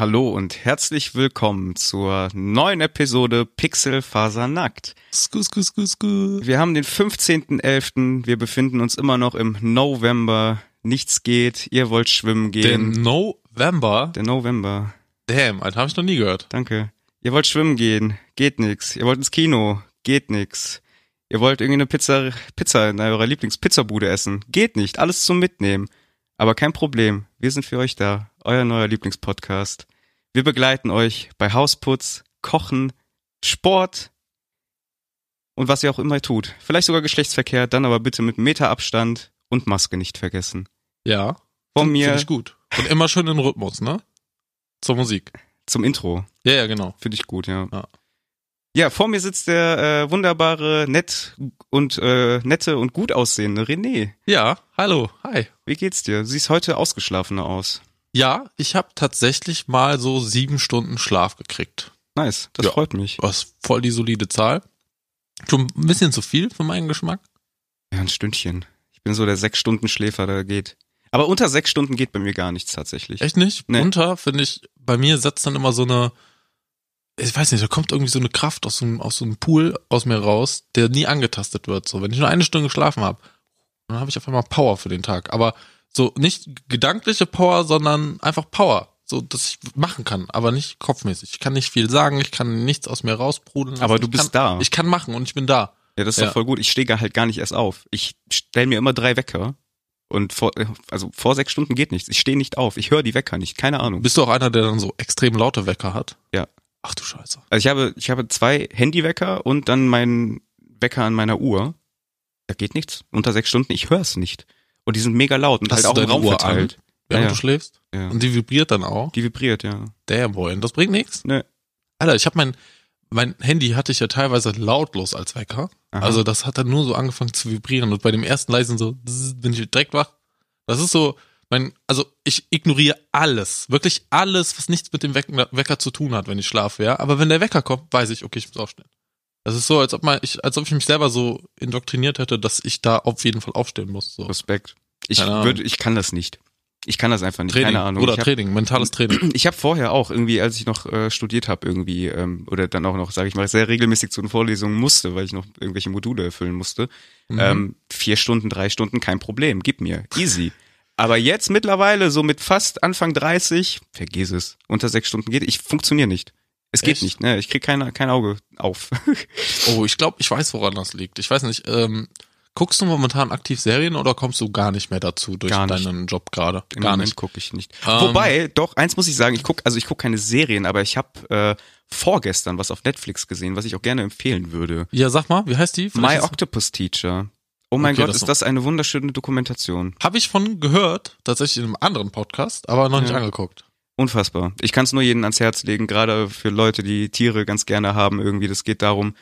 Hallo und herzlich willkommen zur neuen Episode Pixel Faser Nackt. Sku, sku, sku, sku. Wir haben den 15.11. Wir befinden uns immer noch im November. Nichts geht. Ihr wollt schwimmen Der gehen. November? Der November. Damn, Alter, hab ich noch nie gehört. Danke. Ihr wollt schwimmen gehen. Geht nix. Ihr wollt ins Kino. Geht nix. Ihr wollt irgendwie eine Pizza, Pizza in eurer Lieblingspizzabude essen. Geht nicht. Alles zum Mitnehmen. Aber kein Problem. Wir sind für euch da. Euer neuer Lieblingspodcast. Wir begleiten euch bei Hausputz, Kochen, Sport und was ihr auch immer tut. Vielleicht sogar Geschlechtsverkehr, dann aber bitte mit Meterabstand und Maske nicht vergessen. Ja. Von mir Find ich gut. Und immer schön in Rhythmus, ne? Zur Musik. zum Intro. Ja, ja, genau. Finde ich gut, ja. Ja. Ja, vor mir sitzt der äh, wunderbare, nett und äh, nette und gut aussehende René. Ja, hallo, hi. Wie geht's dir? Du siehst heute ausgeschlafener aus. Ja, ich habe tatsächlich mal so sieben Stunden Schlaf gekriegt. Nice, das Ja. freut mich. Was voll die solide Zahl. Schon ein bisschen zu viel für meinen Geschmack. Ja, ein Stündchen. Ich bin so der sechs Stunden Schläfer, der geht. Aber unter sechs Stunden geht bei mir gar nichts tatsächlich. Echt nicht? Nee. Unter, finde ich, bei mir setzt dann immer so eine, ich weiß nicht, da kommt irgendwie so eine Kraft aus so einem, aus so einem Pool aus mir raus, der nie angetastet wird. So, wenn ich nur eine Stunde geschlafen habe, dann habe ich auf einmal Power für den Tag. Aber so nicht gedankliche Power, sondern einfach Power. So, dass ich machen kann, aber nicht kopfmäßig. Ich kann nicht viel sagen, ich kann nichts aus mir rausprudeln. lassen. Aber du ich bist kann, da. Ich kann machen und ich bin da. Ja, das ist Ja. doch voll gut. Ich stehe halt gar nicht erst auf. Ich stelle mir immer drei Wecker. Und vor, also vor sechs Stunden geht nichts. Ich stehe nicht auf. Ich höre die Wecker nicht. Keine Ahnung. Bist du auch einer, der dann so extrem laute Wecker hat? Ja. Ach du Scheiße. Also ich habe, ich habe zwei Handywecker und dann meinen Wecker an meiner Uhr. Da geht nichts. Unter sechs Stunden. Ich höre es nicht. Und die sind mega laut und Hast halt auch im Raum Uhr verteilt. Während Ja, du schläfst? Ja. Und die vibriert dann auch? Die vibriert, ja. Damn, boy. Und das bringt nichts? Ne. Alter, ich habe mein, mein Handy hatte ich ja teilweise lautlos als Wecker. Aha. Also das hat dann nur so angefangen zu vibrieren und bei dem ersten leisen so bin ich direkt wach. Das ist so mein, also ich ignoriere alles, wirklich alles, was nichts mit dem Wecker, Wecker zu tun hat, wenn ich schlafe, ja. Aber wenn der Wecker kommt, weiß ich, okay, ich muss aufstehen. Das ist so, als ob man, ich, als ob ich mich selber so indoktriniert hätte, dass ich da auf jeden Fall aufstehen muss. So. Respekt. Ich würde, ich kann das nicht. Ich kann das einfach nicht. Training, Keine Ahnung. oder hab, Training, mentales Training. Ich habe vorher auch irgendwie, als ich noch äh, studiert habe, irgendwie ähm, oder dann auch noch, sage ich mal, sehr regelmäßig zu den Vorlesungen musste, weil ich noch irgendwelche Module erfüllen musste. Mhm. Ähm, vier Stunden, drei Stunden, kein Problem, gib mir, easy. Aber jetzt mittlerweile so mit fast Anfang 30, vergiss es, unter sechs Stunden geht, ich funktioniere nicht. Es geht Echt? nicht, ne? Ich krieg kein, kein Auge auf. Oh, ich glaube, ich weiß, woran das liegt. Ich weiß nicht, ähm, guckst du momentan aktiv Serien oder kommst du gar nicht mehr dazu durch deinen Job gerade? Im Gar Moment nicht. gucke ich nicht. Ähm, Wobei, doch, eins muss ich sagen, ich guck, also ich gucke keine Serien, aber ich habe äh, vorgestern was auf Netflix gesehen, was ich auch gerne empfehlen würde. Ja, sag mal, wie heißt die? My Octopus Teacher. Oh mein Okay, Gott, das ist noch- das eine wunderschöne Dokumentation. Habe ich von gehört, tatsächlich in einem anderen Podcast, aber noch nicht Ja. angeguckt. Unfassbar. Ich kann es nur jedem ans Herz legen, gerade für Leute, die Tiere ganz gerne haben irgendwie. Das geht darum,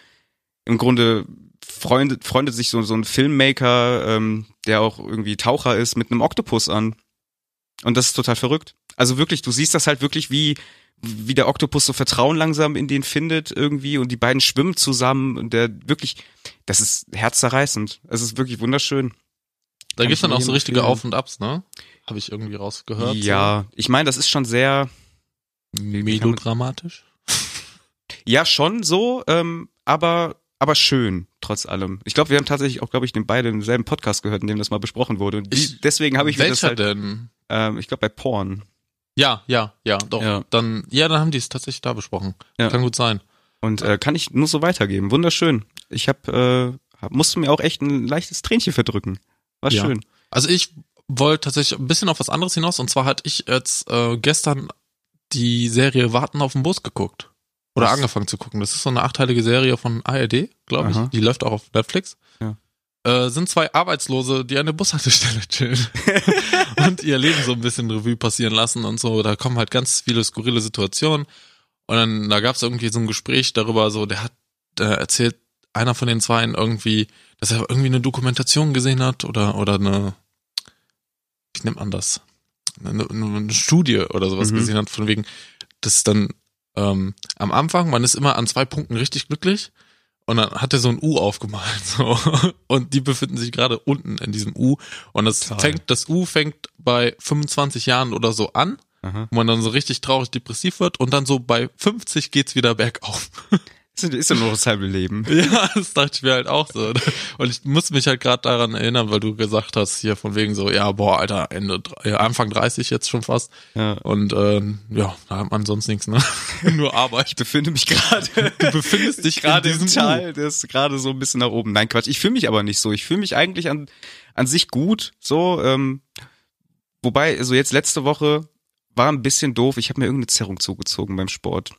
im Grunde freundet, freundet sich so, so ein Filmmaker, ähm, der auch irgendwie Taucher ist, mit einem Oktopus an. Und das ist total verrückt. Also wirklich, du siehst das halt wirklich, wie, wie der Oktopus so Vertrauen langsam in den findet irgendwie und die beiden schwimmen zusammen und der wirklich, das ist herzzerreißend. Es ist wirklich wunderschön. Da gibt's ich dann auch so richtige empfehlen. Auf und Abs, ne? Habe ich irgendwie rausgehört. ja, ich meine, das ist schon sehr, So. Melodramatisch. Ja, schon so, ähm, aber aber schön, trotz allem. Ich glaube, wir haben tatsächlich auch, glaube ich, den beide im selben Podcast gehört, in dem das mal besprochen wurde. Und die, Ich- deswegen habe ich mir das Welcher halt, denn? ähm, ich glaube, bei Porn. Ja, ja, ja, doch. Ja. Dann, ja, dann haben die es tatsächlich da besprochen. Ja. Kann gut sein. Und äh, kann ich nur so weitergeben. Wunderschön. Ich habe, äh, hab, musste mir auch echt ein leichtes Tränchen verdrücken. War Ja. schön. Also ich wollte tatsächlich ein bisschen auf was anderes hinaus und zwar hatte ich jetzt äh, gestern die Serie Warten auf den Bus geguckt. Oder Was? angefangen zu gucken. Das ist so eine achteilige Serie von ARD, glaube ich. Die läuft auch auf Netflix. Ja. Äh, sind zwei Arbeitslose, die an der Bushaltestelle chillen und ihr Leben so ein bisschen Revue passieren lassen und so. Da kommen halt ganz viele skurrile Situationen. Und dann, da gab es irgendwie so ein Gespräch darüber, so, der hat äh, erzählt, einer von den Zweien irgendwie, dass er irgendwie eine Dokumentation gesehen hat oder, oder eine, wie nennt man das? Eine, eine, Studie oder sowas Mhm. gesehen hat, von wegen, dass dann ähm, am Anfang, man ist immer an zwei Punkten richtig glücklich und dann hat er so ein U aufgemalt so und die befinden sich gerade unten in diesem U und das Toll. fängt das U fängt bei 25 Jahren oder so an Aha. wo man dann so richtig traurig depressiv wird und dann so bei 50 geht's wieder bergauf. Ist, ist ja nur das halbe Leben. ja, das dachte ich mir halt auch so. Und ich muss mich halt gerade daran erinnern, weil du gesagt hast, hier von wegen so, ja, boah, Alter, Ende, Anfang 30 jetzt schon fast. Ja. Und ähm, ja, da hat man sonst nichts, ne? Nur Arbeit. Ich befinde mich gerade. Du befindest dich gerade in im diesem Tal, der ist gerade so ein bisschen nach oben. Nein, Quatsch. Ich fühle mich aber nicht so. Ich fühle mich eigentlich an, an sich gut. So, ähm, wobei, also jetzt letzte Woche war ein bisschen doof. Ich habe mir irgendeine Zerrung zugezogen beim Sport.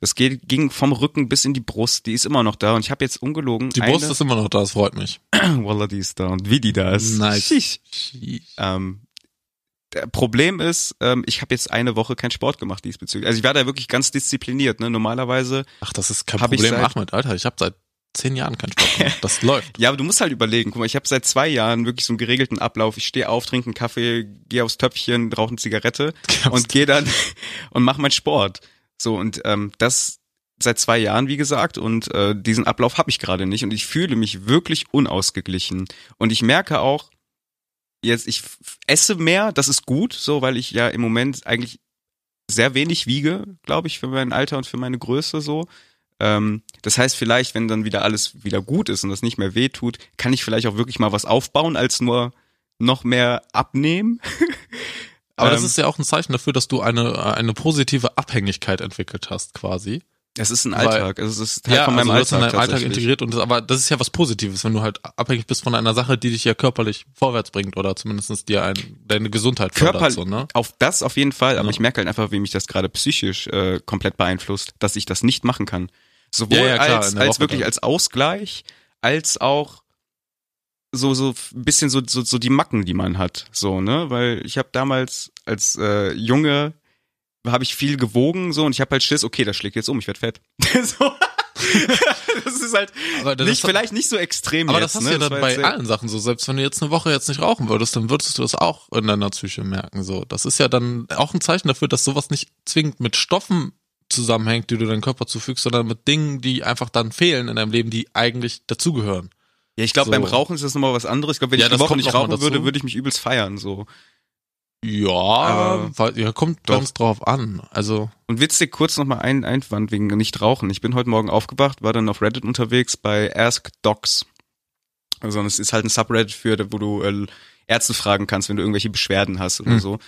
Das geht, ging vom Rücken bis in die Brust. Die ist immer noch da und ich habe jetzt ungelogen. Die Brust ist immer noch da, das freut mich. Wallah, die ist da und wie die da ist. Nice. Sheesh. Ähm, der Problem ist, ähm, ich habe jetzt eine Woche keinen Sport gemacht diesbezüglich. Also ich war da wirklich ganz diszipliniert. Ne? Normalerweise Ach, das ist kein Problem, seit- Ahmed, Alter. Ich habe seit zehn Jahren keinen Sport gemacht. Das läuft. Ja, aber du musst halt überlegen. Guck mal, ich habe seit zwei Jahren wirklich so einen geregelten Ablauf. Ich stehe auf, trinke einen Kaffee, gehe aufs Töpfchen, rauche eine Zigarette und gehe dann und mache meinen Sport. So und ähm, das seit zwei Jahren, wie gesagt, und äh, diesen Ablauf habe ich gerade nicht und ich fühle mich wirklich unausgeglichen. Und ich merke auch, jetzt ich esse mehr, das ist gut, so weil ich ja im Moment eigentlich sehr wenig wiege, glaube ich, für mein Alter und für meine Größe so. Ähm, das heißt, vielleicht, wenn dann wieder alles wieder gut ist und das nicht mehr weh tut, kann ich vielleicht auch wirklich mal was aufbauen, als nur noch mehr abnehmen. Aber das Ähm, ist ja auch ein Zeichen dafür, dass du eine, eine positive Abhängigkeit entwickelt hast, quasi. Es ist ein Weil- Alltag, es ist Teil von also meinem du hast in Alltag. deinem Alltag integriert und das, aber das ist ja was Positives, wenn du halt abhängig bist von einer Sache, die dich ja körperlich vorwärts bringt oder zumindest dir ein, deine Gesundheit fördert, Körper, so, ne? auf das auf jeden Fall, aber Ja. ich merke halt einfach, wie mich das gerade psychisch äh, komplett beeinflusst, dass ich das nicht machen kann. Sowohl Ja, ja, klar, als, in als wirklich dann. als Ausgleich, als auch so so ein bisschen so, so so die Macken, die man hat, so ne, weil ich habe damals als äh, Junge habe ich viel gewogen so und ich habe halt Schiss, okay, das schlägt jetzt um, ich werd fett. so. das ist halt das nicht ist- vielleicht nicht so extrem Aber jetzt, das hast ne? du ja dann bei allen Sachen so. Selbst wenn du jetzt eine Woche jetzt nicht rauchen würdest, dann würdest du das auch in deiner Psyche merken. So, das ist ja dann auch ein Zeichen dafür, dass sowas nicht zwingend mit Stoffen zusammenhängt, die du deinem Körper zufügst, sondern mit Dingen, die einfach dann fehlen in deinem Leben, die eigentlich dazugehören. Ja, ich glaube, So. beim Rauchen ist das nochmal was anderes. Ich glaube, wenn Ja, ich die das Woche nicht rauchen würde, würde ich mich übelst feiern. so. Ja, weil, ja kommt Doch. ganz drauf an. Also Und witzig, kurz nochmal ein Einwand wegen nicht rauchen. Ich bin heute Morgen aufgewacht, war dann auf Reddit unterwegs bei Ask Docs. Also es ist halt ein Subreddit für, wo du äh, Ärzte fragen kannst, wenn du irgendwelche Beschwerden hast oder Hm. so.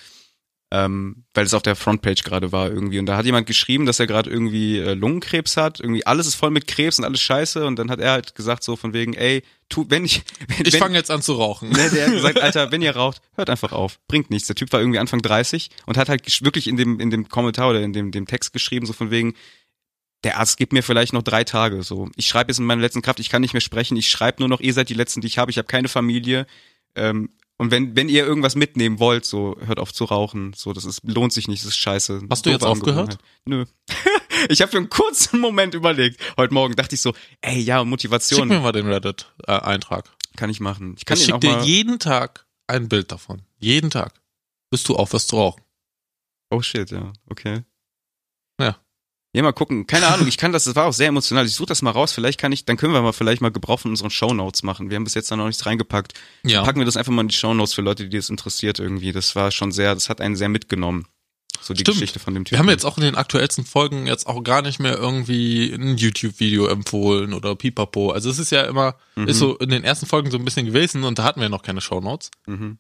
Ähm, weil es auf der Frontpage gerade war irgendwie. Und da hat jemand geschrieben, dass er gerade irgendwie äh, Lungenkrebs hat. Irgendwie alles ist voll mit Krebs und alles scheiße. Und dann hat er halt gesagt so von wegen, ey, tu, wenn ich, wenn, ich fange jetzt an zu rauchen. Ne, der hat gesagt, Alter, wenn ihr raucht, hört einfach auf. Bringt nichts. Der Typ war irgendwie Anfang 30 und hat halt wirklich in dem, in dem Kommentar oder in dem, dem Text geschrieben, so von wegen, der Arzt gibt mir vielleicht noch drei Tage. So, ich schreibe jetzt in meiner letzten Kraft, ich kann nicht mehr sprechen, ich schreibe nur noch, ihr seid die letzten, die ich habe, ich habe keine Familie. Ähm, und wenn, wenn ihr irgendwas mitnehmen wollt, so hört auf zu rauchen. So, das ist, lohnt sich nicht, das ist scheiße. Hast du jetzt aufgehört? Nö. ich habe für einen kurzen Moment überlegt. Heute Morgen dachte ich so, ey, ja, Schick Motivation mir mal den Reddit-Eintrag. kann ich machen. Ich kann Ich schick dir jeden Tag ein Bild davon. Jeden Tag. Bis du aufhörst zu rauchen. Oh shit, ja, okay. Ja. Ja, mal gucken. Keine Ahnung, ich kann das, das war auch sehr emotional. Ich suche das mal raus. Vielleicht kann ich, dann können wir mal vielleicht mal Gebrauch von unseren Shownotes machen. Wir haben bis jetzt da noch nichts reingepackt. Ja. Packen wir das einfach mal in die Shownotes für Leute, die das interessiert irgendwie. Das war schon sehr, das hat einen sehr mitgenommen. So die Stimmt. Geschichte von dem Typen. Wir haben jetzt auch in den aktuellsten Folgen jetzt auch gar nicht mehr irgendwie ein YouTube-Video empfohlen oder Pipapo. Also es ist ja immer, Mhm. ist so in den ersten Folgen so ein bisschen gewesen und da hatten wir noch keine Shownotes. Mhm.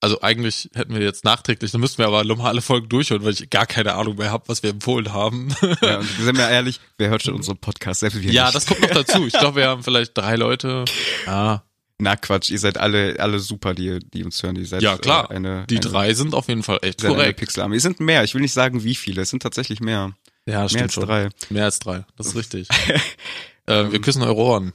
Also eigentlich hätten wir jetzt nachträglich, dann müssten wir aber nochmal alle Folgen durchhören, weil ich gar keine Ahnung mehr habe, was wir empfohlen haben. Ja, und sind wir ehrlich, wer hört schon unseren Podcast? Selbst wir ja, nicht. das kommt noch dazu. Ich glaube, wir haben vielleicht drei Leute. Ja, Na Quatsch, ihr seid alle, alle super, die, die uns hören. Ihr seid Ja, klar. Äh, eine, die eine, drei sind auf jeden Fall echt korrekt. Pixelarmee. Es sind mehr. Ich will nicht sagen, wie viele. Es sind tatsächlich mehr. Ja, mehr stimmt als schon. drei. Mehr als drei. Das ist richtig. äh, wir küssen eure Ohren.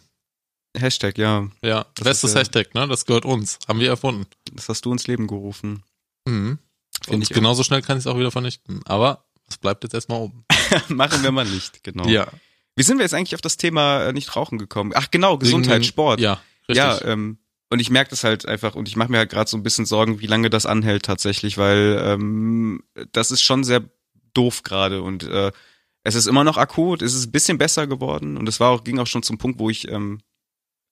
Hashtag, ja. Ja, Das bestes ist ja- Hashtag, ne? Das gehört uns. Haben wir erfunden. Das hast du ins Leben gerufen. Mhm. Find Und ich genauso schnell kann ich es auch wieder vernichten. Aber es bleibt jetzt erstmal oben. Machen wir mal nicht, genau. Ja. Wie sind wir jetzt eigentlich auf das Thema äh, nicht rauchen gekommen? Ach genau, Gesundheit, Wegen- Sport. Ja, richtig. Ja, ähm, und ich merke das halt einfach und ich mache mir halt gerade so ein bisschen Sorgen, wie lange das anhält tatsächlich, weil ähm, das ist schon sehr doof gerade und äh, es ist immer noch akut, es ist ein bisschen besser geworden und es war auch ging auch schon zum Punkt, wo ich ähm,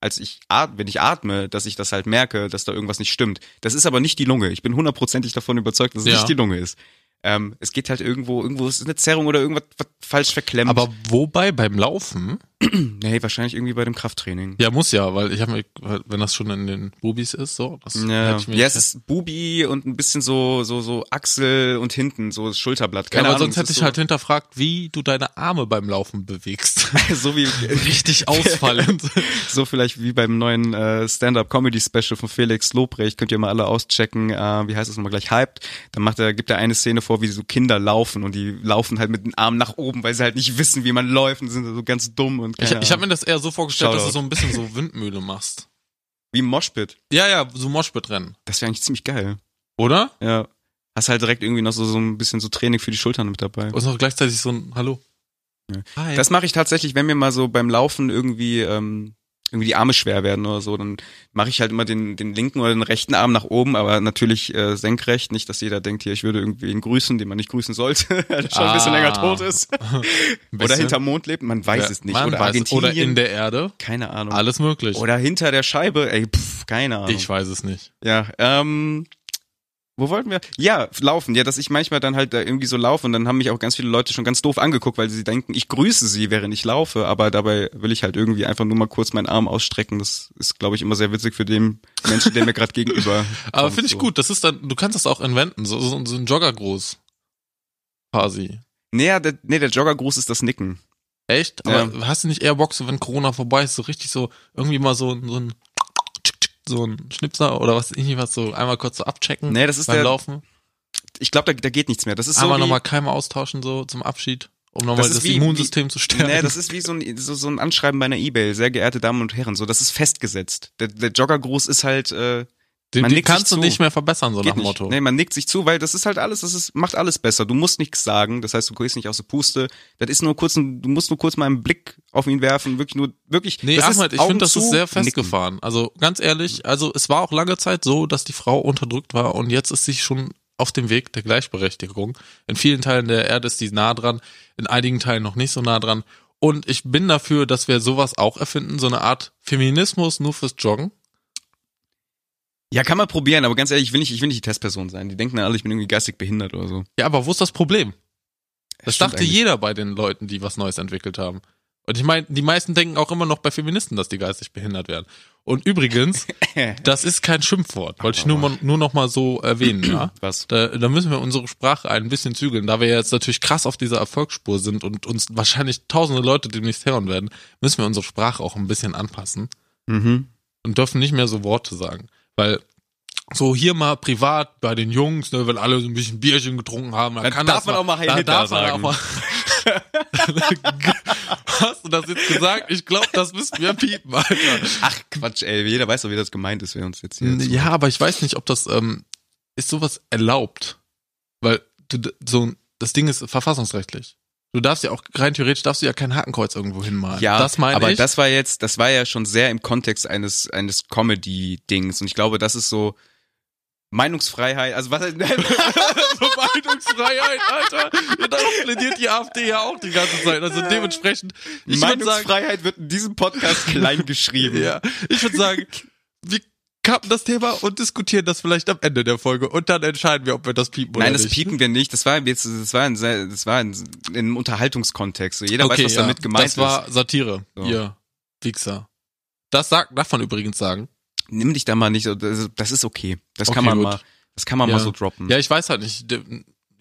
als ich atme, wenn ich atme, dass ich das halt merke, dass da irgendwas nicht stimmt. Das ist aber nicht die Lunge. Ich bin hundertprozentig davon überzeugt, dass es Ja. nicht die Lunge ist. Ähm, es geht halt irgendwo, irgendwo ist eine Zerrung oder irgendwas was falsch verklemmt. Aber wobei beim Laufen? nee, wahrscheinlich irgendwie bei dem Krafttraining. Ja, muss ja, weil ich habe mir, wenn das schon in den Bubis ist, so. Das Ja, ich mir ja es ist Bubi und ein bisschen so, so, so Achsel und hinten, so das Schulterblatt. Keine ja, aber Ahnung, sonst hätte ich halt hinterfragt, wie du deine Arme beim Laufen bewegst. so, so wie, Richtig ausfallend. so vielleicht wie beim neuen äh, Stand-Up-Comedy-Special von Felix Lobrecht, könnt ihr mal alle auschecken, äh, wie heißt das nochmal gleich, Hyped, dann macht er, gibt er eine Szene vor, wie so Kinder laufen und die laufen halt mit den Armen nach oben, weil sie halt nicht wissen, wie man läuft und sind so ganz dumm und ich keine ich habe mir Ahnung. das eher so vorgestellt, dass du Shoutout. so ein bisschen so Windmühle machst. wie im Moshpit. Ja, ja, so Moshpit-Rennen. Das wäre eigentlich ziemlich geil. Oder? Ja. Hast halt direkt irgendwie noch so, so ein bisschen so Training für die Schultern mit dabei. Und noch gleichzeitig so ein Hallo. Ja. Hi. Das mache ich tatsächlich, wenn mir mal so beim Laufen irgendwie ähm, irgendwie die Arme schwer werden oder so, dann mache ich halt immer den den linken oder den rechten Arm nach oben, aber natürlich äh, senkrecht, nicht, dass jeder denkt, hier ich würde irgendwie ihn grüßen, den man nicht grüßen sollte, weil er schon ein bisschen Ah. länger tot ist oder hinterm Mond lebt, man weiß Ja, es nicht oder. Argentinien, Oder in der Erde. keine Ahnung. Alles möglich. Oder hinter der Scheibe, ey, pff, keine Ahnung. ich weiß es nicht. Ja, ähm, wo wollten wir? Ja, laufen. Ja, dass ich manchmal dann halt da irgendwie so laufe und dann haben mich auch ganz viele Leute schon ganz doof angeguckt, weil sie denken, ich grüße sie, während ich laufe, aber dabei will ich halt irgendwie einfach nur mal kurz meinen Arm ausstrecken. Das ist, glaube ich, immer sehr witzig für den Menschen, der mir gerade gegenüber. Aber finde ich so. gut. Das ist dann, du kannst das auch inwenden. So, so, so ein Joggergruß. Quasi. Nee, ja, der, nee, der Joggergruß ist das Nicken. Echt? Aber hast du nicht eher Bock, so wenn Corona vorbei ist, so richtig so, irgendwie mal so, so ein, so ein Schnipser oder was, irgendwie was so einmal kurz so abchecken Nee, das ist beim der, Laufen? ich glaube, da, da geht nichts mehr. Das ist so einmal wie, nochmal Keime austauschen so zum Abschied, um nochmal Das das, wie- Immunsystem zu stärken. Nee, das ist wie so ein, so, so ein Anschreiben bei einer Ebay. Sehr geehrte Damen und Herren, so, das ist festgesetzt. Der, der Joggergruß ist halt, äh, den, man den kannst du zu. nicht mehr verbessern, so Geht nach dem. Motto. Nee, man nickt sich zu, weil das ist halt alles, das ist, macht alles besser. Du musst nichts sagen, das heißt, du gehst nicht aus der Puste. Das ist nur kurz ein, du musst nur kurz mal einen Blick auf ihn werfen, wirklich nur, wirklich. Nee, das Ahmed, ich finde, das ist sehr nicken. festgefahren. Also ganz ehrlich, also es war auch lange Zeit so, dass die Frau unterdrückt war und jetzt ist sie schon auf dem Weg der Gleichberechtigung. In vielen Teilen der Erde ist die nah dran, in einigen Teilen noch nicht so nah dran. Und ich bin dafür, dass wir sowas auch erfinden, so eine Art Feminismus nur fürs Joggen. Ja, kann man probieren, aber ganz ehrlich, ich will nicht, ich will nicht die Testperson sein. Die denken dann alle, ich bin irgendwie geistig behindert oder so. Ja, aber wo ist das Problem? Das dachte eigentlich. jeder bei den Leuten, die was Neues entwickelt haben. Und ich meine, die meisten denken auch immer noch bei Feministen, dass die geistig behindert werden. Und übrigens, das ist kein Schimpfwort. Wollte ich nur, mal- nur noch mal so erwähnen, ja? Was? Da, da müssen wir unsere Sprache ein bisschen zügeln. Da wir jetzt natürlich krass auf dieser Erfolgsspur sind und uns wahrscheinlich tausende Leute demnächst hören werden, müssen wir unsere Sprache auch ein bisschen anpassen Mhm. und dürfen nicht mehr so Worte sagen. Weil so hier mal privat bei den Jungs, ne, wenn alle so ein bisschen Bierchen getrunken haben, dann Dann kann darf das man auch mal Heil Hitler darf man sagen. auch mal Hast du das jetzt gesagt? Ich glaube, das müssten wir piepen, Alter. Ach Quatsch, ey, jeder weiß doch, wie das gemeint ist, wer uns jetzt hier. Ja, aber ich weiß nicht, ob das ähm, ist sowas erlaubt, weil du so das Ding ist verfassungsrechtlich. Du darfst ja auch rein theoretisch darfst du ja kein Hakenkreuz irgendwo hinmalen. Ja, das meine aber ich. das war jetzt, das war ja schon sehr im Kontext eines eines Comedy-Dings und ich glaube, das ist so Meinungsfreiheit. Also was? so Meinungsfreiheit, Alter. Ja, darauf plädiert die AfD ja auch die ganze Zeit. Also dementsprechend, würde sagen, Meinungsfreiheit wird in diesem Podcast klein geschrieben. ja, ich würde sagen, wir kappen das Thema und diskutieren das vielleicht am Ende der Folge und dann entscheiden wir, ob wir das piepen oder Nein, das nicht. piepen wir nicht. Das war jetzt, das war ein, das war ein, in einem Unterhaltungskontext. So, jeder weiß, was ja, damit gemeint Das war ist. Satire. So. Ihr Wichser. Das sagt, darf man übrigens sagen. Nimm dich da mal nicht. Das ist okay. Das kann Okay, man gut. mal. Das kann man Ja. mal so droppen. Ja, ich weiß halt nicht.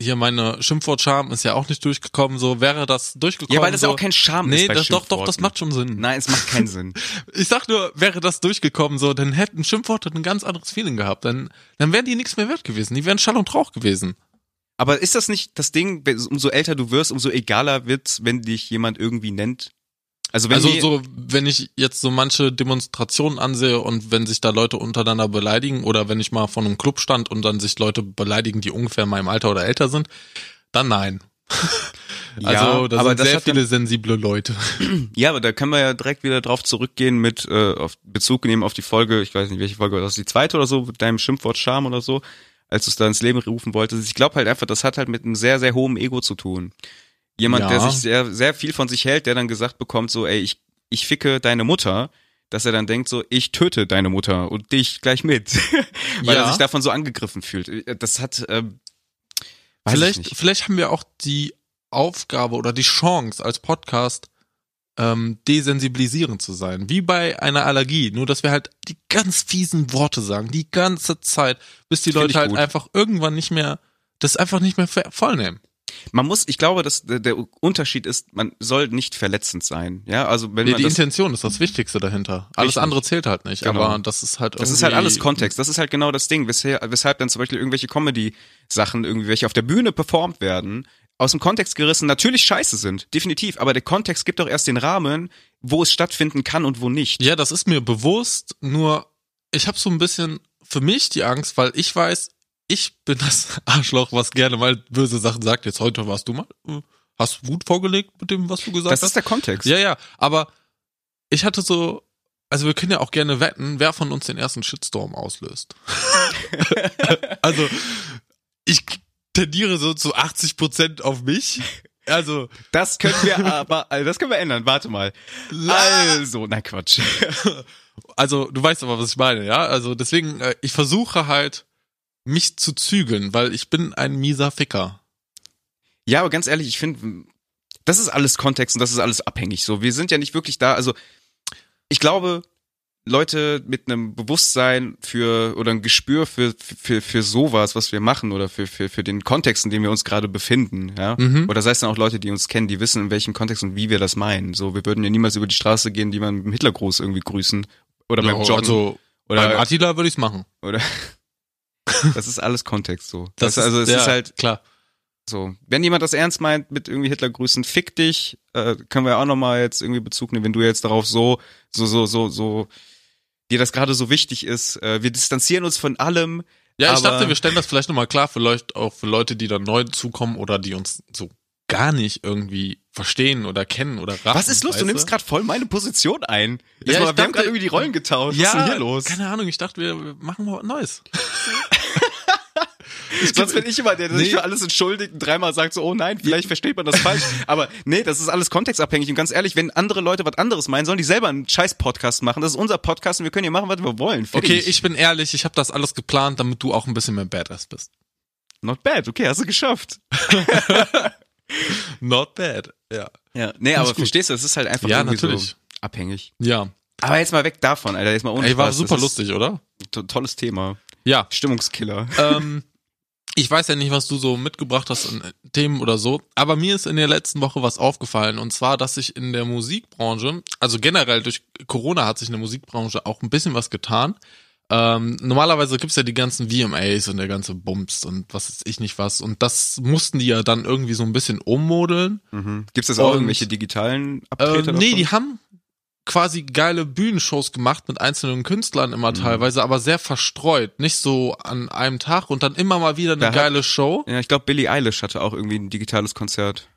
Hier meine Schimpfwort-Charme ist ja auch nicht durchgekommen. So wäre das durchgekommen. Ja, weil das so, auch kein Charme Nee, ist. das doch, doch, das macht schon Sinn. Nein, es macht keinen Sinn. Ich sag nur, wäre das durchgekommen, so, dann hätten Schimpfworte ein ganz anderes Feeling gehabt. Dann, dann wären die nichts mehr wert gewesen. Die wären Schall und Rauch gewesen. Aber ist das nicht das Ding, umso älter du wirst, umso egaler wird's, wenn dich jemand irgendwie nennt? Also wenn also so, wenn ich jetzt so manche Demonstrationen ansehe und wenn sich da Leute untereinander beleidigen oder wenn ich mal von einem Club stand und dann sich Leute beleidigen, die ungefähr in meinem Alter oder älter sind, dann nein. Also da aber sind das sehr hat dann- viele sensible Leute. Ja, aber da können wir ja direkt wieder drauf zurückgehen mit äh, auf Bezug nehmen auf die Folge, ich weiß nicht, welche Folge war das, die zweite oder so, mit deinem Schimpfwort Charme oder so, als du es da ins Leben rufen wolltest. Ich glaube halt einfach, das hat halt mit einem sehr, sehr hohem Ego zu tun. Jemand, Ja. der sich sehr, sehr viel von sich hält, der dann gesagt bekommt, so, ey, ich, ich ficke deine Mutter, dass er dann denkt, so, ich töte deine Mutter und dich gleich mit. Weil Ja. er sich davon so angegriffen fühlt. Das hat, ähm, vielleicht, vielleicht haben wir auch die Aufgabe oder die Chance als Podcast ähm, desensibilisierend zu sein, wie bei einer Allergie, nur dass wir halt die ganz fiesen Worte sagen, die ganze Zeit, bis die Leute halt gut. einfach irgendwann nicht mehr, das einfach nicht mehr vollnehmen. Man muss, ich glaube, dass der, Unterschied ist, man soll nicht verletzend sein. Ja, also wenn Nee, man die Intention ist das Wichtigste dahinter. Alles Richtig. andere zählt halt nicht, Genau. aber das ist halt das ist halt alles Kontext. Das ist halt genau das Ding, weshalb, weshalb dann zum Beispiel irgendwelche Comedy-Sachen, irgendwie welche auf der Bühne performt werden, aus dem Kontext gerissen, natürlich scheiße sind, definitiv. Aber der Kontext gibt doch erst den Rahmen, wo es stattfinden kann und wo nicht. Ja, das ist mir bewusst, nur ich habe so ein bisschen für mich die Angst, weil ich weiß, ich bin das Arschloch, was gerne mal böse Sachen sagt. Jetzt heute warst du mal, äh, hast gut vorgelegt mit dem, was du gesagt Das hast. ist der Kontext. ja, ja, aber ich hatte so, also wir können ja auch gerne wetten, wer von uns den ersten Shitstorm auslöst. also ich tendiere so zu 80 Prozent auf mich. Also Das können wir aber, also das können wir ändern. Warte mal. Also, nein, Quatsch. also du weißt aber, was ich meine, ja? Also deswegen, äh, ich versuche halt, mich zu zügeln, weil ich bin ein mieser Ficker. Ja, aber ganz ehrlich, ich finde, das ist alles Kontext und das ist alles abhängig. So, wir sind ja nicht wirklich da. Also, ich glaube, Leute mit einem Bewusstsein für oder ein Gespür für für für sowas, was wir machen oder für für für den Kontext, in dem wir uns gerade befinden, ja. Mhm. Oder sei es dann auch Leute, die uns kennen, die wissen, in welchem Kontext und wie wir das meinen. So, wir würden ja niemals über die Straße gehen, die man mit dem Hitlergruß irgendwie grüßen oder beim Ja, Joggen also beim oder Attila würde ich's machen. oder. Das ist alles Kontext so. Das weißt du, also es ja, ist halt klar. so, wenn jemand das ernst meint mit irgendwie Hitler grüßen, fick dich, äh, können wir auch nochmal jetzt irgendwie Bezug nehmen, wenn du jetzt darauf so, so, so, so, so, dir das gerade so wichtig ist. Äh, wir distanzieren uns von allem. Ja, ich dachte, wir stellen das vielleicht nochmal klar, vielleicht auch für Leute, die dann neu zukommen oder die uns so gar nicht irgendwie verstehen oder kennen oder raten. Was ist los? Du nimmst gerade voll meine Position ein. Ja, mal, wir haben dachte- gerade irgendwie die Rollen getauscht. Ja, Was ist denn hier los? keine Ahnung, ich dachte, wir machen mal was Neues. Sonst bin ich immer der, der sich Nee. für alles entschuldigt und dreimal sagt so, oh nein, vielleicht versteht man das falsch. Aber nee, das ist alles kontextabhängig. Und ganz ehrlich, wenn andere Leute was anderes meinen, sollen die selber einen scheiß Podcast machen. Das ist unser Podcast und wir können hier machen, was wir wollen. Fertig. Okay, ich bin ehrlich, ich habe das alles geplant, damit du auch ein bisschen mehr Badass bist. Not bad, okay, hast du geschafft. Not bad. Ja. Ja, nee, ich aber verstehst du, es ist halt einfach Ja, natürlich. so abhängig. Ja. Aber jetzt mal weg davon, Alter, jetzt mal ohne Ey, war Spaß. super Das lustig, oder? to tolles Thema. Ja. Stimmungskiller. ähm, ich weiß ja nicht, was du so mitgebracht hast an Themen oder so, aber mir ist in der letzten Woche was aufgefallen und zwar, dass sich in der Musikbranche, also generell durch Corona hat sich in der Musikbranche auch ein bisschen was getan. Ähm, normalerweise gibt's ja die ganzen VMAs und der ganze Bums und was weiß ich nicht was und das mussten die ja dann irgendwie so ein bisschen ummodeln. Mhm. Gibt's jetzt auch Und- irgendwelche digitalen Abtreter? Ähm, nee, davon? die haben quasi geile Bühnenshows gemacht mit einzelnen Künstlern immer Mhm. teilweise, aber sehr verstreut, nicht so an einem Tag und dann immer mal wieder eine Da hat- geile Show. Ja, ich glaube, Billie Eilish hatte auch irgendwie ein digitales Konzert.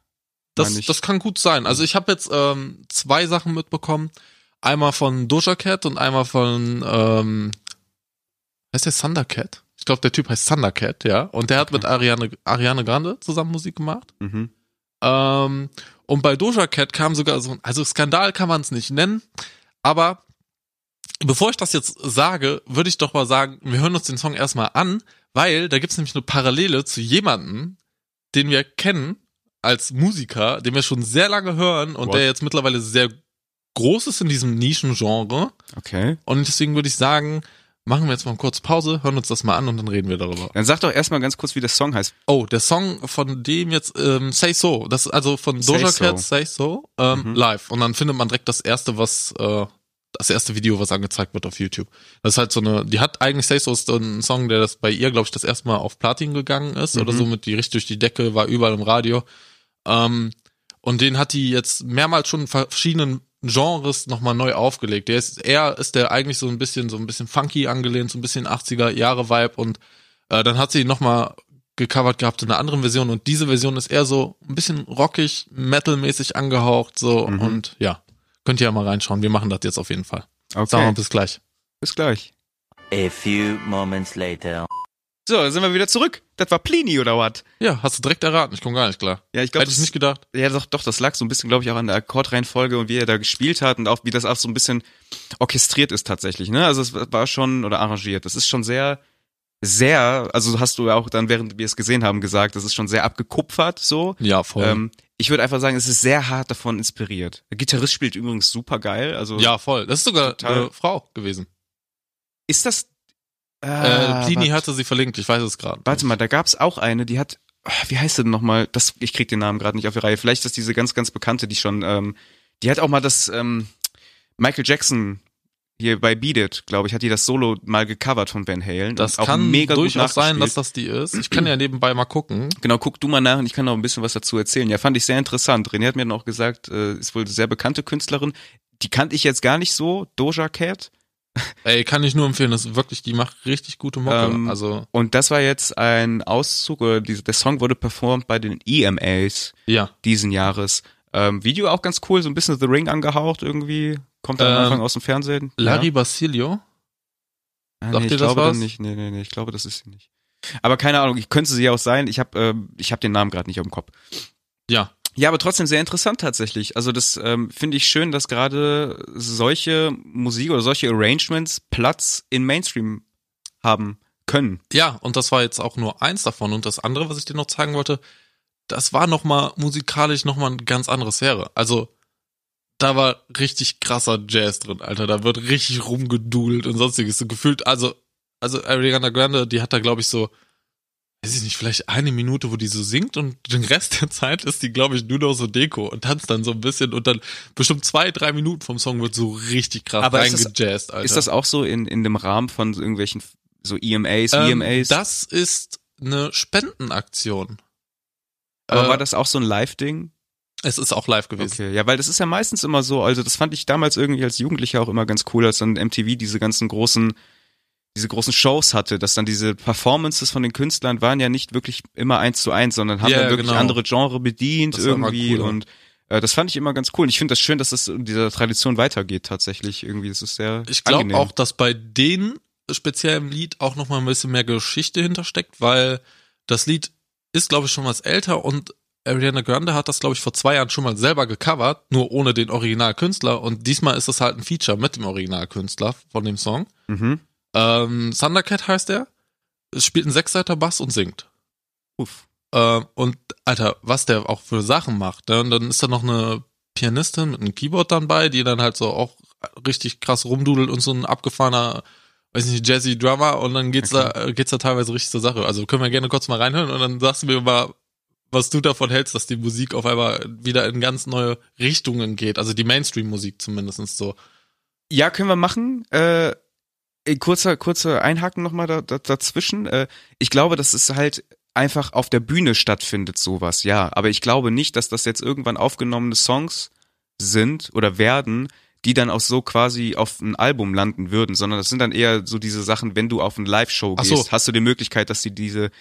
Das, das kann gut sein. Also ich habe jetzt ähm, zwei Sachen mitbekommen. Einmal von Doja Cat und einmal von, ähm, heißt der Thundercat? Ich glaube, der Typ heißt Thundercat, ja. Und der hat Okay. mit Ariane, Ariane Grande zusammen Musik gemacht. Mhm. Ähm, und bei Doja Cat kam sogar so, ein- also Skandal kann man es nicht nennen, aber bevor ich das jetzt sage, würde ich doch mal sagen, wir hören uns den Song erstmal an, weil da gibt's nämlich eine Parallele zu jemanden, den wir kennen als Musiker, den wir schon sehr lange hören und What? der jetzt mittlerweile sehr groß ist in diesem Nischengenre. Okay. Und deswegen würde ich sagen, machen wir jetzt mal kurz Pause, hören uns das mal an und dann reden wir darüber. Dann sag doch erstmal ganz kurz, wie der Song heißt. Oh, der Song von dem jetzt ähm, Say So, das ist also von Doja So. Cat Say So ähm, Mhm. live und dann findet man direkt das erste, was äh, das erste Video, was angezeigt wird auf YouTube. Das ist halt so eine, die hat eigentlich Say So ist so ein Song, der das bei ihr, glaube ich, das erste Mal auf Platin gegangen ist oder Mhm. so mit die richtig durch die Decke, war überall im Radio. Ähm, und den hat die jetzt mehrmals schon in verschiedenen Genres nochmal neu aufgelegt. Der ist, er ist der eigentlich so ein bisschen, so ein bisschen funky angelehnt, so ein bisschen 80er Jahre Vibe und äh, dann hat sie ihn nochmal gecovert gehabt in einer anderen Version und diese Version ist eher so ein bisschen rockig, metalmäßig angehaucht, so Mhm. und ja, könnt ihr ja mal reinschauen. Wir machen das jetzt auf jeden Fall. Sagen wir Okay. bis gleich. Bis gleich. A few moments later. So, sind wir wieder zurück. Das war Plini oder was? Ja, hast du direkt erraten, ich komme gar nicht klar. Ja, ich glaube, Hätte ich nicht gedacht. Ja, doch, doch, das lag so ein bisschen, glaube ich, auch an der Akkordreihenfolge und wie er da gespielt hat und auch wie das auch so ein bisschen orchestriert ist tatsächlich, ne? Also es war schon oder arrangiert. Das ist schon sehr sehr, also hast du ja auch dann, während wir es gesehen haben, gesagt, das ist schon sehr abgekupfert so. Ja, voll. Ähm, ich würde einfach sagen, es ist sehr hart davon inspiriert. Der Gitarrist spielt übrigens super geil. Also ja, voll. Das ist sogar eine Frau gewesen. ist das? Äh, Ah, Plini warte. hatte sie verlinkt, ich weiß es gerade. Warte mal, da gab's auch eine, die hat, ah, wie heißt sie denn nochmal? Das, ich krieg den Namen gerade nicht auf die Reihe. Vielleicht ist das diese ganz, ganz bekannte, die schon, ähm, die hat auch mal das ähm, Michael Jackson hier bei Beat It, glaube ich, hat die das Solo mal gecovert von Van Halen. Das kann mega gut durchaus sein, dass das die ist. Ich kann ja nebenbei mal gucken. Genau, guck du mal nach und ich kann noch ein bisschen was dazu erzählen. Ja, fand ich sehr interessant. René hat mir dann auch gesagt, äh, ist wohl eine sehr bekannte Künstlerin. Die kannte ich jetzt gar nicht so, Doja Cat. Ey, kann ich nur empfehlen, das ist wirklich, die macht richtig gute Mucke. Ähm, also, Und das war jetzt ein Auszug, oder diese, der Song wurde performt bei den EMAs ja. diesen Jahres. Ähm, Video auch ganz cool, so ein bisschen The Ring angehaucht irgendwie. Kommt am Ähm, Anfang aus dem Fernsehen. Larry ja. Basilio. Ah, sagt nee, ich das glaube was? nicht. Nee, nee, nee, ich glaube, das ist sie nicht. Aber keine Ahnung, ich könnte sie ja auch sein. Ich habe ähm, ich hab den Namen gerade nicht dem Kopf. Ja. Ja, aber trotzdem sehr interessant tatsächlich. Also das ähm, finde ich schön, dass gerade solche Musik oder solche Arrangements Platz in Mainstream haben können. Ja, und das war jetzt auch nur eins davon. Und das andere, was ich dir noch zeigen wollte, das war nochmal musikalisch nochmal eine ganz andere Sphäre. Also, da war richtig krasser Jazz drin, Alter. Da wird richtig rumgedudelt und sonstiges. So gefühlt, also, also Ariana Grande, die hat da, glaube ich, so, weiß ich nicht, vielleicht eine Minute, wo die so singt und den Rest der Zeit ist die, glaube ich, nur noch so Deko und tanzt dann so ein bisschen und dann bestimmt zwei, drei Minuten vom Song wird so richtig krass Aber ist das- reingejazzt, Alter. Ist das auch so in, in dem Rahmen von irgendwelchen so EMAs, Ähm, EMAs? Das ist eine Spendenaktion. aber Äh, war das auch so ein Live-Ding? Es ist auch live gewesen. Okay, ja, weil das ist ja meistens immer so, also das fand ich damals irgendwie als Jugendlicher auch immer ganz cool, als dann MTV diese ganzen großen, diese großen Shows hatte, dass dann diese Performances von den Künstlern waren ja nicht wirklich immer eins zu eins, sondern haben Ja, dann wirklich genau. andere Genre bedient Das irgendwie cooler. und äh, das fand ich immer ganz cool. Und ich finde das schön, dass das in dieser Tradition weitergeht tatsächlich irgendwie. Das ist sehr Ich glaube auch, dass bei den speziellen Lied auch noch mal ein bisschen mehr Geschichte hintersteckt, weil das Lied ist, glaube ich, schon was älter und Ariana Grande hat das, glaube ich, vor zwei Jahren schon mal selber gecovert, nur ohne den Originalkünstler und diesmal ist es halt ein Feature mit dem Originalkünstler von dem Song. Mhm. Ähm, Thundercat heißt er, es spielt einen Sechsseiter Bass und singt. Uff. Ähm, und Alter, was der auch für Sachen macht. Ne? Und dann ist da noch eine Pianistin mit einem Keyboard dann bei, die dann halt so auch richtig krass rumdudelt und so ein abgefahrener, weiß nicht, Jazzy Drummer und dann geht's da, äh, geht's da teilweise richtig zur Sache. Also können wir gerne kurz mal reinhören und dann sagst du mir mal, was du davon hältst, dass die Musik auf einmal wieder in ganz neue Richtungen geht. Also die Mainstream-Musik zumindest so. Ja, können wir machen. Äh, kurzer, kurzer Einhaken nochmal da, da, dazwischen. Äh, ich glaube, dass es halt einfach auf der Bühne stattfindet, sowas, ja. Aber ich glaube nicht, dass das jetzt irgendwann aufgenommene Songs sind oder werden, die dann auch so quasi auf ein Album landen würden, sondern das sind dann eher so diese Sachen, wenn du auf eine Live-Show gehst, so. hast du die Möglichkeit, dass sie diese die-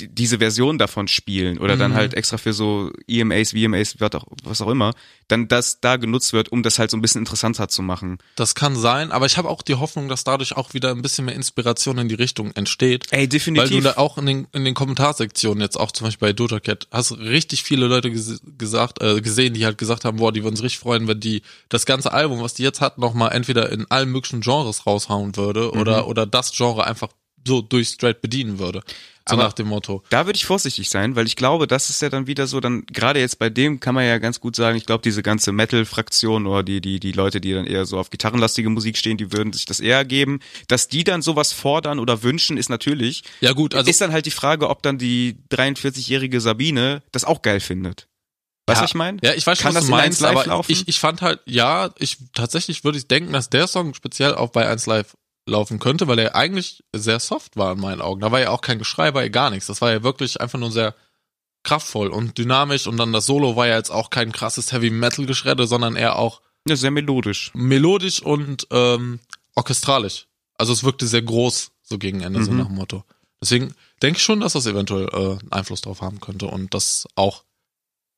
diese Version davon spielen oder dann Mhm. halt extra für so EMAs, VMAs, was auch, immer, dann das da genutzt wird, um das halt so ein bisschen interessanter zu machen. Das kann sein, aber ich habe auch die Hoffnung, dass dadurch auch wieder ein bisschen mehr Inspiration in die Richtung entsteht. Ey, Weil definitiv. du da auch in den, in den Kommentarsektionen jetzt auch zum Beispiel bei Doja Cat hast richtig viele Leute ges gesagt, äh, gesehen, die halt gesagt haben, boah, die würden sich richtig freuen, wenn die das ganze Album, was die jetzt hat, nochmal entweder in allen möglichen Genres raushauen würde Mhm. oder, oder das Genre einfach so durch straight bedienen würde. So Aber- nach dem Motto. Da würde ich vorsichtig sein, weil ich glaube, das ist ja dann wieder so, dann gerade jetzt bei dem kann man ja ganz gut sagen, ich glaube, diese ganze Metal-Fraktion oder die, die, die Leute, die dann eher so auf gitarrenlastige Musik stehen, die würden sich das eher geben. Dass die dann sowas fordern oder wünschen, ist natürlich. Ja gut, also ist dann halt die Frage, ob dann die 43-jährige Sabine das auch geil findet. Weißt du, ja, was ich meine? Ja, ich weiß Kann schon, was das du in meinst, 1 Live aber laufen? ich, ich fand halt, ja, ich tatsächlich würde ich denken, dass der Song speziell auch bei 1 Live laufen könnte, weil er eigentlich sehr soft war in meinen Augen. Da war ja auch kein Geschrei, war ja gar nichts. Das war ja wirklich einfach nur sehr kraftvoll und dynamisch und dann das Solo war ja jetzt auch kein krasses Heavy Metal Geschredde, sondern eher auch Ja, sehr melodisch. melodisch und ähm, orchestralisch. Also es wirkte sehr groß so gegen Ende, so Mhm. nach dem Motto. Deswegen denke ich schon, dass das eventuell äh, einen Einfluss drauf haben könnte und dass auch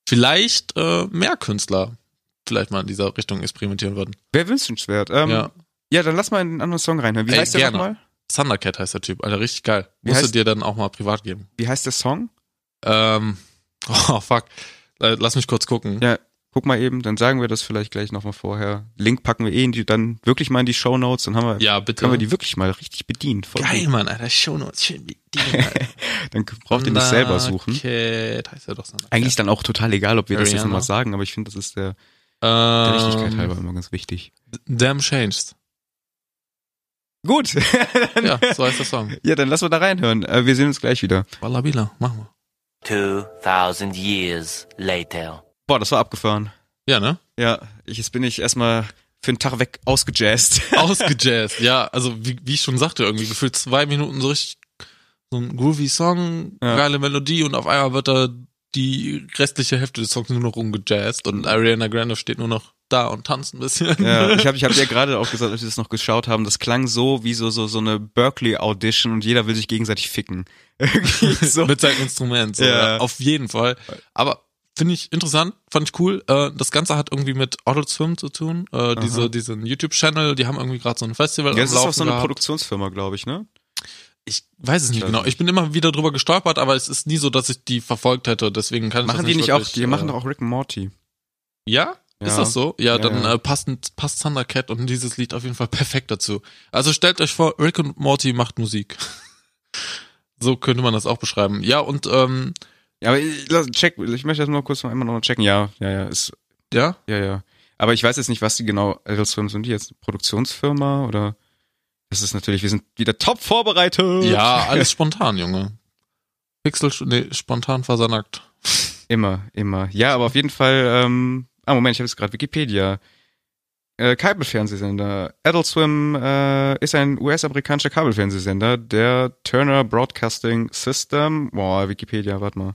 vielleicht äh, mehr Künstler vielleicht mal in dieser Richtung experimentieren würden. Wäre wünschenswert. Ähm, ja. Ja. dann lass mal in einen anderen Song reinhören. Wie Ey, heißt der nochmal? Thundercat heißt der Typ, Alter, richtig geil. Musst du dir dann auch mal privat geben. Wie heißt der Song? Ähm, oh fuck. Äh, Lass mich kurz gucken. Ja. Guck mal eben, dann sagen wir das vielleicht gleich nochmal vorher. Link packen wir eh in die, dann wirklich mal in die Show Notes, dann haben wir, Ja, bitte. können wir die wirklich mal richtig bedienen. Voll Geil, gut. Mann, Alter, Shownotes, schön wie die. Alter. Dann braucht ihr nicht selber suchen. Okay, heißt ja doch so. Eigentlich ist dann auch total egal, ob wir das jetzt Ariana. nochmal sagen, aber ich finde, das ist der, der Richtigkeit ähm, halber immer ganz wichtig. Damn Changed. Gut. Ja, so heißt der Song. ja, dann lass wir da reinhören. Äh, Wir sehen uns gleich wieder. Wallabila, machen wir. 2000 years later. Boah, das war abgefahren. Ja, ne? Ja, ich, jetzt bin ich erstmal für einen Tag weg ausgejazzt. Ausgejazzt, ja, also wie, wie ich schon sagte, irgendwie gefühlt zwei Minuten so richtig so ein groovy Song, Ja. geile Melodie und auf einmal wird da die restliche Hälfte des Songs nur noch rumgejazzt und Ariana Grande steht nur noch da und tanzt ein bisschen. Ja, ich habe ich hab dir gerade auch gesagt, als wir das noch geschaut haben, das klang so wie so so so eine Berkeley Audition und jeder will sich gegenseitig ficken. So. Mit seinem Instrument. So, Ja. ja. Auf jeden Fall. Aber finde ich interessant, fand ich cool. Äh, das Ganze hat irgendwie mit Adult Swim zu tun. Äh, diese, diesen YouTube-Channel, die haben irgendwie gerade so ein Festival ja, das ist auch so eine gehabt. Produktionsfirma, glaube ich, ne? Ich weiß es nicht genau. nicht. Ich bin immer wieder drüber gestolpert, aber es ist nie so, dass ich die verfolgt hätte. Deswegen kann ich Machen das die nicht auch, wirklich, die machen äh, doch auch Rick and Morty. Ja? Ist Ja. das so? Ja, Ja, dann ja. Äh, passt, passt Thundercat und dieses Lied auf jeden Fall perfekt dazu. Also stellt euch vor, Rick und Morty macht Musik. so könnte man das auch beschreiben. Ja, und ähm, Ja, aber ich, lass- check, ich möchte das nur kurz noch einmal noch checken. Ja, ja, ja, ist, ja, ja, ja. Aber ich weiß jetzt nicht, was die genau, Adult Swim sind die jetzt? Produktionsfirma oder? Das ist natürlich, wir sind wieder top vorbereitet. Ja, alles spontan, Junge. Pixel, nee, spontan versannackt. Immer, immer. Ja, aber auf jeden Fall, ähm, ah, Moment, ich habe jetzt gerade Wikipedia. Äh, Kabelfernsehsender. Adult Swim äh, ist ein US-amerikanischer Kabelfernsehsender der Turner Broadcasting System, boah, Wikipedia, warte mal.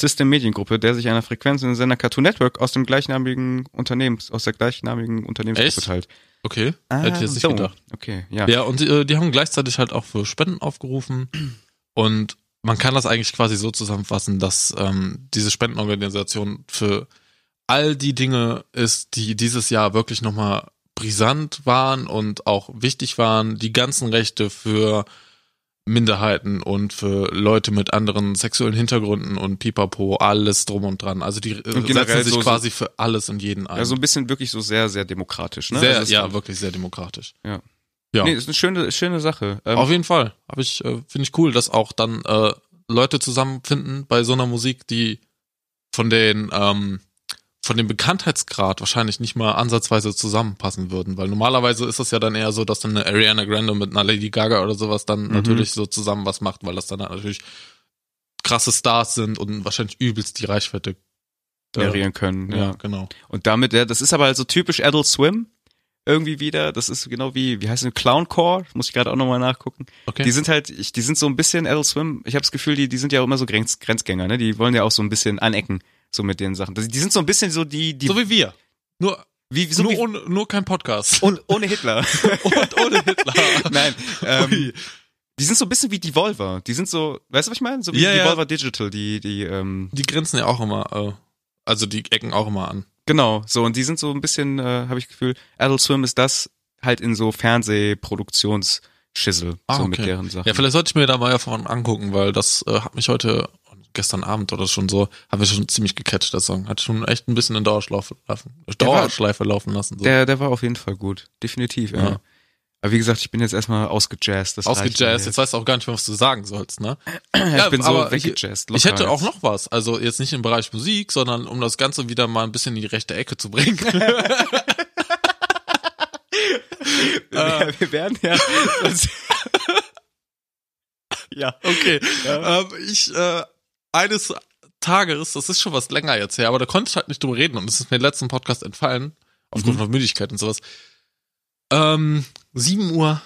System Mediengruppe, der sich einer Frequenz in den Sender Cartoon Network aus dem gleichnamigen Unternehmens, aus der gleichnamigen Unternehmensgruppe Echt? teilt. Okay, hätte ich jetzt nicht so. gedacht. Okay, ja. Ja, und äh, die haben gleichzeitig halt auch für Spenden aufgerufen. Und man kann das eigentlich quasi so zusammenfassen, dass ähm, diese Spendenorganisation für all die Dinge ist, die dieses Jahr wirklich nochmal brisant waren und auch wichtig waren, die ganzen Rechte für Minderheiten und für Leute mit anderen sexuellen Hintergründen und pipapo, alles drum und dran. Also die äh, setzen sich so- quasi für alles und jeden ein. Ja, so ein bisschen wirklich so sehr, sehr demokratisch, ne? sehr, Also ja, wirklich sehr demokratisch. Ja. Ja. Nee, ist eine schöne, schöne Sache. Ähm, Auf jeden Fall. Habe ich, äh, finde ich cool, dass auch dann äh, Leute zusammenfinden bei so einer Musik, die von den ähm, von dem Bekanntheitsgrad wahrscheinlich nicht mal ansatzweise zusammenpassen würden, weil normalerweise ist es ja dann eher so, dass dann eine Ariana Grande mit einer Lady Gaga oder sowas dann Mhm. natürlich so zusammen was macht, weil das dann halt natürlich krasse Stars sind und wahrscheinlich übelst die Reichweite generieren können. Ja, ja. genau. Und damit, ja, das ist aber halt so typisch Adult Swim irgendwie wieder. Das ist genau wie, wie heißt es, Clowncore? Muss ich gerade auch nochmal nachgucken. Okay. Die sind halt, ich, die sind so ein bisschen Adult Swim. Ich habe das Gefühl, die, die sind ja auch immer so Grenz, Grenzgänger, ne? Die wollen ja auch so ein bisschen anecken, so mit den Sachen. Die sind so ein bisschen so die, die, so wie wir. Nur, wie, so nur, wie, ohne, nur kein Podcast. und, ohne Hitler. und ohne Hitler. Nein, ähm, die sind so ein bisschen wie Devolver. Die sind so, weißt du, was ich meine? So wie Ja, ja. Devolver Digital, die, die, ähm, Die grenzen ja auch immer, äh, also die ecken auch immer an. Genau, so und die sind so ein bisschen, äh, habe ich Gefühl, Adult Swim ist das halt in so Fernsehproduktionsschissel, Ah, so mit okay. deren Sachen. Ja, vielleicht sollte ich mir da mal davon angucken, weil das äh, hat mich heute, gestern Abend oder schon so, haben wir schon ziemlich gecatcht, der Song. Hat schon echt ein bisschen in Dauerschleife laufen, Dauerschleife laufen lassen. So. der, der war auf jeden Fall gut, definitiv. Ja. Ja. Aber wie gesagt, ich bin jetzt erstmal ausgejazzt. Das Ausgejazzt, mir jetzt weißt du auch gar nicht mehr, was du sagen sollst, ne? Ja, ich bin so weggejazzt. Ich, hätte auch jetzt. noch was, also jetzt nicht im Bereich Musik, sondern um das Ganze wieder mal ein bisschen in die rechte Ecke zu bringen. wir, wir werden ja. ja. Okay. Ähm, ich, äh, eines Tages, das ist schon was länger jetzt her, aber da konnte ich halt nicht drüber reden und es ist mir im letzten Podcast entfallen, aufgrund Mhm. von Müdigkeit und sowas. Ähm, 7 Uhr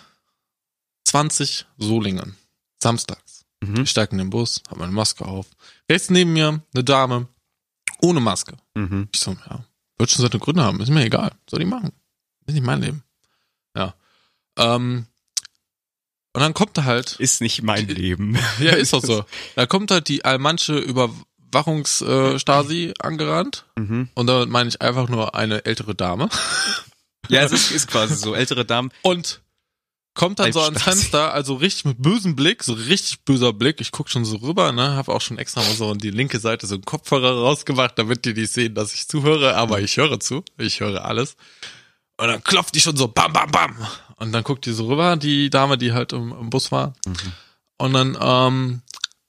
20 Solingen. Samstags. Mhm. Ich steige in den Bus, habe meine Maske auf. Rechts neben mir eine Dame ohne Maske. Mhm. Ich so, ja, wird schon seine Gründe haben, ist mir egal. Soll die machen. Ist nicht mein Leben. Ja. Ähm, und dann kommt da halt Ist nicht mein Leben. ja, ist doch so. Da kommt halt die allmanche Überwachungsstasi angerannt. Mhm. Und damit meine ich einfach nur eine ältere Dame. Ja, es ist, ist quasi so. Ältere Damen. Und kommt dann so ans. Fenster, also richtig mit bösem Blick, so richtig böser Blick. Ich guck schon so rüber, ne, habe auch schon extra mal so an die linke Seite so einen Kopfhörer rausgemacht, damit die nicht sehen, dass ich zuhöre, aber ich höre zu, ich höre alles. Und dann klopft die schon so bam bam bam und dann guckt die so rüber, die Dame, die halt im, im Bus war. Und dann ähm,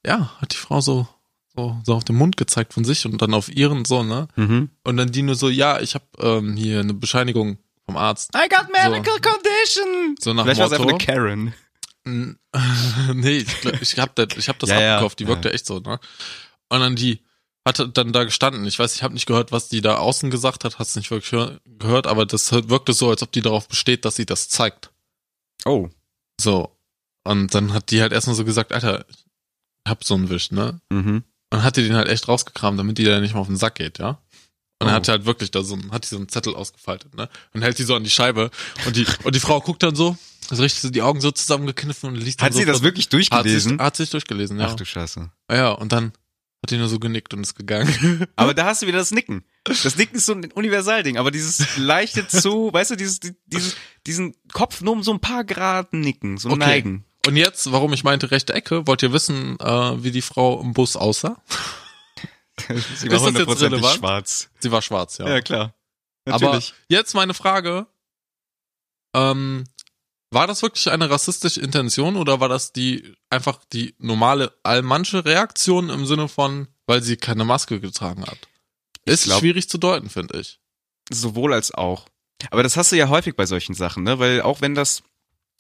ja, hat die Frau so so so auf den Mund gezeigt von sich und dann auf ihren so, ne? Mhm. Und dann die nur so, ja, ich habe ähm, hier eine Bescheinigung vom Arzt. I got medical condition. So nach Vielleicht war es einfach eine Karen. Nee, ich, glaub, ich hab das, ich hab das Ja, ja. abgekauft, die wirkte echt so, ne? Und dann die hatte dann da gestanden. Ich weiß, ich habe nicht gehört, was die da außen gesagt hat, hast nicht wirklich hör- gehört, aber das wirkte so, als ob die darauf besteht, dass sie das zeigt. Oh. So. Und dann hat die halt erstmal so gesagt, Alter, ich hab so einen Wisch, ne? Mhm. Und hat die den halt echt rausgekramt, damit die da nicht mal auf den Sack geht, ja? Und dann Oh. hat sie halt wirklich da so, einen- hat die so einen Zettel ausgefaltet, ne? Und hält die so an die Scheibe. Und die, und die Frau guckt dann so, also richtig so die Augen so zusammengekniffen und liest dann Hat so sie das wirklich hat sich, durchgelesen? hat sich durchgelesen, ja. Ach du Scheiße. Ja, und dann hat die nur so genickt und ist gegangen. Aber da hast du wieder das Nicken. Das Nicken ist so ein Universalding, aber dieses leichte zu, weißt du, dieses, dieses, diesen Kopf nur um so ein paar Grad nicken, so Okay. neigen. Und jetzt, warum ich meinte rechte Ecke, wollt ihr wissen, äh, wie die Frau im Bus aussah? Sie Ist das jetzt relevant? schwarz. Sie war schwarz, ja. Ja, klar. Aber Natürlich. jetzt meine Frage, ähm, war das wirklich eine rassistische Intention oder war das die einfach die normale allmannsche Reaktion im Sinne von, weil sie keine Maske getragen hat? Ist glaub- schwierig zu deuten, finde ich. Sowohl als auch. Aber das hast du ja häufig bei solchen Sachen, ne? Weil auch wenn das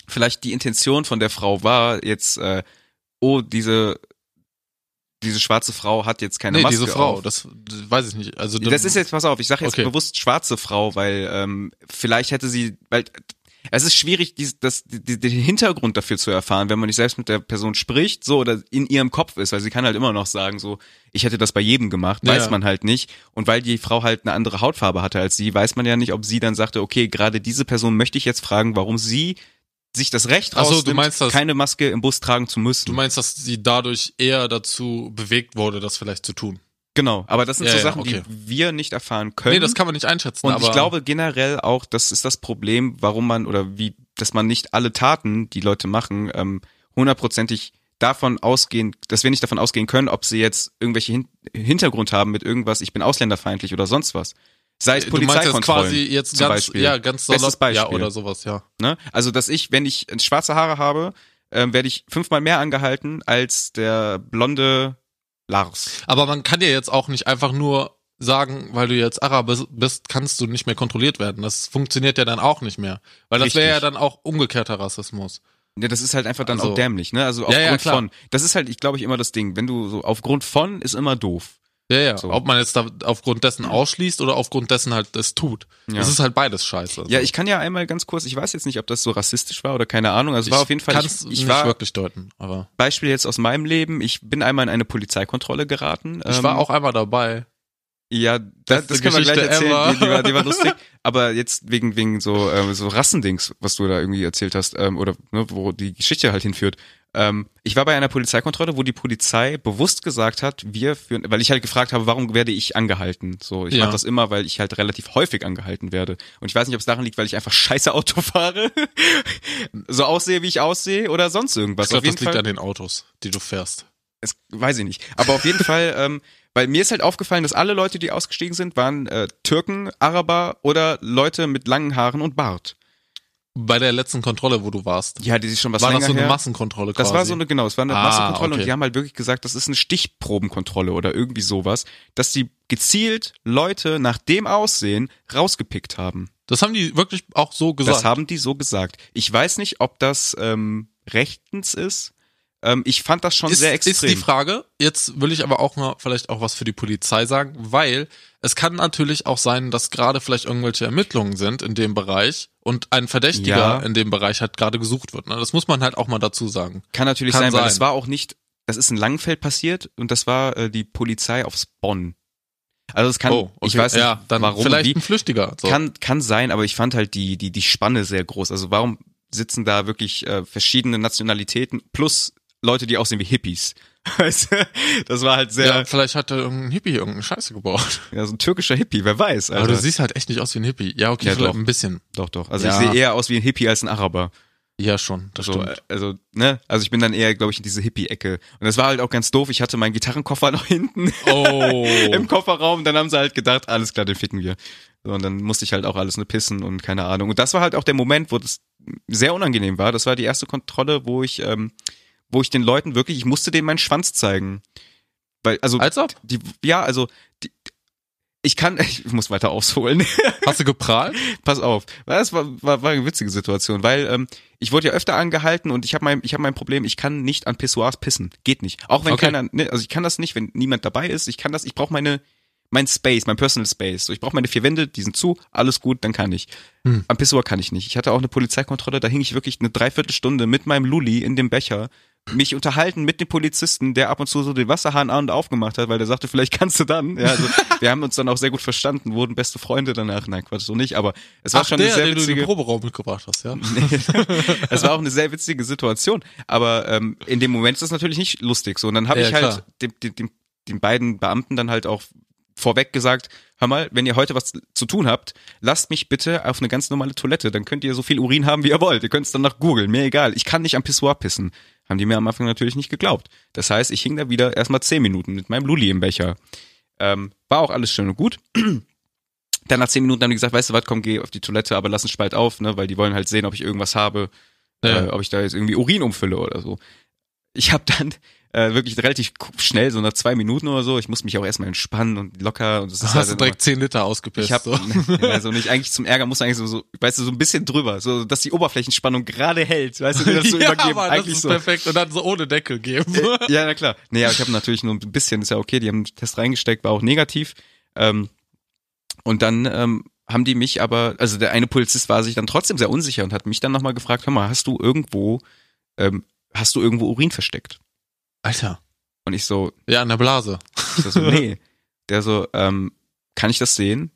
vielleicht die Intention von der Frau war, jetzt, äh, oh, diese, diese schwarze Frau hat jetzt keine nee, Maske diese Frau, auf. das, das weiß ich nicht. Also Das ist jetzt, pass auf, ich sage jetzt Okay. bewusst schwarze Frau, weil ähm, vielleicht hätte sie, weil es ist schwierig, dies, das, die, den Hintergrund dafür zu erfahren, wenn man nicht selbst mit der Person spricht, so oder in ihrem Kopf ist, weil sie kann halt immer noch sagen, so, ich hätte das bei jedem gemacht, Ja. weiß man halt nicht. Und weil die Frau halt eine andere Hautfarbe hatte als sie, weiß man ja nicht, ob sie dann sagte, okay, gerade diese Person möchte ich jetzt fragen, warum sie sich das Recht so, du rausnimmt, meinst das- keine Maske im Bus tragen zu müssen. Du meinst, dass sie dadurch eher dazu bewegt wurde, das vielleicht zu tun? Genau, aber das sind Ja, so ja, Sachen, okay. die wir nicht erfahren können. Nee, das kann man nicht einschätzen. Und aber ich glaube generell auch, das ist das Problem, warum man oder wie, dass man nicht alle Taten, die Leute machen, ähm, hundertprozentig davon ausgehen, dass wir nicht davon ausgehen können, ob sie jetzt irgendwelche Hin Hintergrund haben mit irgendwas, ich bin ausländerfeindlich oder sonst was. Sei es du meinst jetzt Polizeikontrollen quasi jetzt ganz, Beispiel. ja, ganz salopp, ja, Beispiel. oder sowas, ja. Ne? Also, dass ich, wenn ich schwarze Haare habe, ähm, werde ich fünfmal mehr angehalten als der blonde Lars. Aber man kann ja jetzt auch nicht einfach nur sagen, weil du jetzt Araber bist, kannst du nicht mehr kontrolliert werden. Das funktioniert ja dann auch nicht mehr. Weil das wäre ja dann auch umgekehrter Rassismus. Ja, das ist halt einfach dann Also- auch dämlich, ne? Also Ja, aufgrund ja, klar. von. Das ist halt, ich glaube ich, immer das Ding. Wenn du so aufgrund von ist immer doof. Ja, ja. So. Ob man jetzt da aufgrund dessen ausschließt oder aufgrund dessen halt das tut. Ja. Das ist halt beides scheiße. Ja, ich kann ja einmal ganz kurz, ich weiß jetzt nicht, ob das so rassistisch war oder keine Ahnung. Also es war auf jeden Fall, ich, ich nicht war, wirklich deuten, aber Beispiel jetzt aus meinem Leben, ich bin einmal in eine Polizeikontrolle geraten. ich ähm, war auch einmal dabei. Ja, da, Beste das können wir gleich erzählen, die, die, war, die war lustig. Aber jetzt wegen wegen so äh, so Rassendings, was du da irgendwie erzählt hast, ähm, oder ne, wo die Geschichte halt hinführt. Ähm, ich war bei einer Polizeikontrolle, wo die Polizei bewusst gesagt hat, wir führen, weil ich halt gefragt habe, warum werde ich angehalten? So, ich Ja. mache das immer, weil ich halt relativ häufig angehalten werde. Und ich weiß nicht, ob es daran liegt, weil ich einfach scheiße Auto fahre, so aussehe, wie ich aussehe, oder sonst irgendwas. Ich glaube, das liegt Fall- an den Autos, die du fährst. es, weiß ich nicht. Aber auf jeden Fall, ähm, weil mir ist halt aufgefallen, dass alle Leute, die ausgestiegen sind, waren äh, Türken, Araber oder Leute mit langen Haaren und Bart. Bei der letzten Kontrolle, wo du warst. Ja, die sich schon was war länger das so eine her. Massenkontrolle quasi? Das war so eine, genau, es war eine Ah, Massenkontrolle und okay. die haben halt wirklich gesagt, das ist eine Stichprobenkontrolle oder irgendwie sowas, dass die gezielt Leute nach dem Aussehen rausgepickt haben. Das haben die wirklich auch so gesagt. Das haben die so gesagt. Ich weiß nicht, ob das ähm, rechtens ist. Ähm, ich fand das schon ist, sehr extrem. ist die Frage. Jetzt will ich aber auch mal vielleicht auch was für die Polizei sagen, weil es kann natürlich auch sein, dass gerade vielleicht irgendwelche Ermittlungen sind in dem Bereich und ein Verdächtiger Ja. in dem Bereich halt gerade gesucht wird. Ne? Das muss man halt auch mal dazu sagen. Kann natürlich Kann sein, weil sein. es war auch nicht, das ist in Langenfeld passiert und das war äh, die Polizei aus Bonn. Also es kann, oh, okay. ich weiß nicht, ja, dann warum, vielleicht wie, ein Flüchtiger. So. kann, kann sein, aber ich fand halt die, die, die Spanne sehr groß. Also warum sitzen da wirklich äh, verschiedene Nationalitäten plus Leute, die aussehen wie Hippies? Weißt du? das war halt sehr, ja, ja. vielleicht hat da irgendein Hippie irgendeine Scheiße gebaut. so ein türkischer Hippie, wer weiß. Aber Also, du siehst halt echt nicht aus wie ein Hippie. Ja, okay, Ja, vielleicht doch. ein bisschen. doch, doch. Also Ja. ich sehe eher aus wie ein Hippie als ein Araber. Ja, schon, das so, stimmt. also, ne, also ich bin dann eher, glaube ich, in diese Hippie-Ecke. Und das war halt auch ganz doof. Ich hatte meinen Gitarrenkoffer noch hinten Oh. im Kofferraum. Dann haben sie halt gedacht, alles klar, den ficken wir. So, und dann musste ich halt auch alles nur pissen und keine Ahnung. Und das war halt auch der Moment, wo das sehr unangenehm war. Das war die erste Kontrolle, wo ich, ähm, wo ich den Leuten wirklich, ich musste denen meinen Schwanz zeigen. Weil, also, Als ob? die, ja, also, die, ich kann, ich muss weiter ausholen. Hast du geprahlt? Pass auf. Das war, war, war eine witzige Situation, weil ähm, ich wurde ja öfter angehalten und ich habe mein, ich habe mein Problem, ich kann nicht an Pissoirs pissen. Geht nicht. Auch wenn Okay. keiner, ne, also ich kann das nicht, wenn niemand dabei ist. Ich kann das, ich brauche meine, mein Space, mein Personal Space. So, ich brauche meine vier Wände, die sind zu, alles gut, dann kann ich. Hm. Am Pissoir kann ich nicht. Ich hatte auch eine Polizeikontrolle, da hing ich wirklich eine Dreiviertelstunde mit meinem Lulli in dem Becher mich unterhalten mit dem Polizisten, der ab und zu so den Wasserhahn an und aufgemacht hat, weil der sagte, vielleicht kannst du dann. Ja, also wir haben uns dann auch sehr gut verstanden, wurden beste Freunde danach. Nein, Quatsch, so nicht, aber es war Ach, schon der, eine sehr den du in witzige den Proberaum mitgebracht hast, ja? es war auch eine sehr witzige Situation. Aber ähm, in dem Moment ist das natürlich nicht lustig. So, und dann habe Ja, ich halt klar. dem, dem, dem, den beiden Beamten dann halt auch vorweg gesagt, hör mal, wenn ihr heute was zu tun habt, lasst mich bitte auf eine ganz normale Toilette. Dann könnt ihr so viel Urin haben, wie ihr wollt. Ihr könnt es dann nach googeln, mir egal. Ich kann nicht am Pissoir pissen. Haben die mir am Anfang natürlich nicht geglaubt. Das heißt, ich hing da wieder erstmal zehn Minuten mit meinem Lulli im Becher. Ähm, war auch alles schön und gut. Dann nach zehn Minuten haben die gesagt, weißt du was, komm, geh auf die Toilette, aber lass einen Spalt auf, ne, weil die wollen halt sehen, ob ich irgendwas habe, Ja. äh, ob ich da jetzt irgendwie Urin umfülle oder so. Ich habe dann äh, wirklich relativ schnell, so nach zwei Minuten oder so, ich muss mich auch erstmal entspannen und locker und das ist Hast halt du direkt 10 Liter ausgepisst. ich habe so. also nicht eigentlich zum Ärger muss eigentlich so, so weißt du so ein bisschen drüber, so dass die Oberflächenspannung gerade hält, weißt du, wie das so ja, übergeben Mann, das eigentlich ist so. perfekt. Und dann so ohne Deckel geben. Äh, ja, na klar. Aber ich habe natürlich nur ein bisschen, ist ja okay, die haben einen Test reingesteckt, war auch negativ. Ähm, und dann ähm, haben die mich aber, also der eine Polizist war sich dann trotzdem sehr unsicher und hat mich dann nochmal gefragt, hör mal, hast du irgendwo, ähm, hast du irgendwo Urin versteckt? Alter. Und ich so, Ja, in der Blase. ich so, nee. Der so, ähm, kann ich das sehen?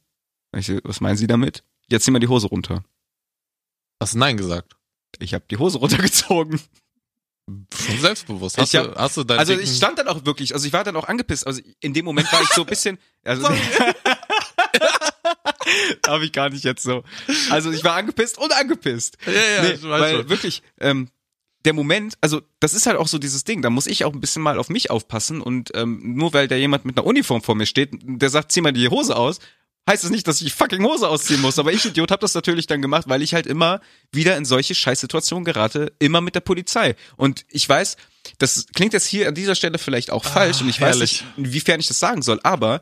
Ich so, was meinen Sie damit? Jetzt zieh mal die Hose runter. Hast du Nein gesagt? Ich habe die Hose runtergezogen. Schon selbstbewusst. Hast, Ich du, hast du deinen Also ich stand dann auch wirklich, also ich war dann auch angepisst. Also in dem Moment war ich so ein bisschen, also habe ich gar nicht jetzt so. Also ich war angepisst und angepisst. Ja, ja, nee, ich weiß weil schon. wirklich ähm, der Moment, also das ist halt auch so dieses Ding. Da muss ich auch ein bisschen mal auf mich aufpassen und ähm, nur weil da jemand mit einer Uniform vor mir steht, der sagt, zieh mal die Hose aus. Heißt es nicht, dass ich die fucking Hose ausziehen muss, aber ich Idiot habe das natürlich dann gemacht, weil ich halt immer wieder in solche Scheißsituationen gerate, immer mit der Polizei. Und ich weiß, das klingt jetzt hier an dieser Stelle vielleicht auch falsch und ich weiß Ah, herrlich. nicht, inwiefern ich das sagen soll, aber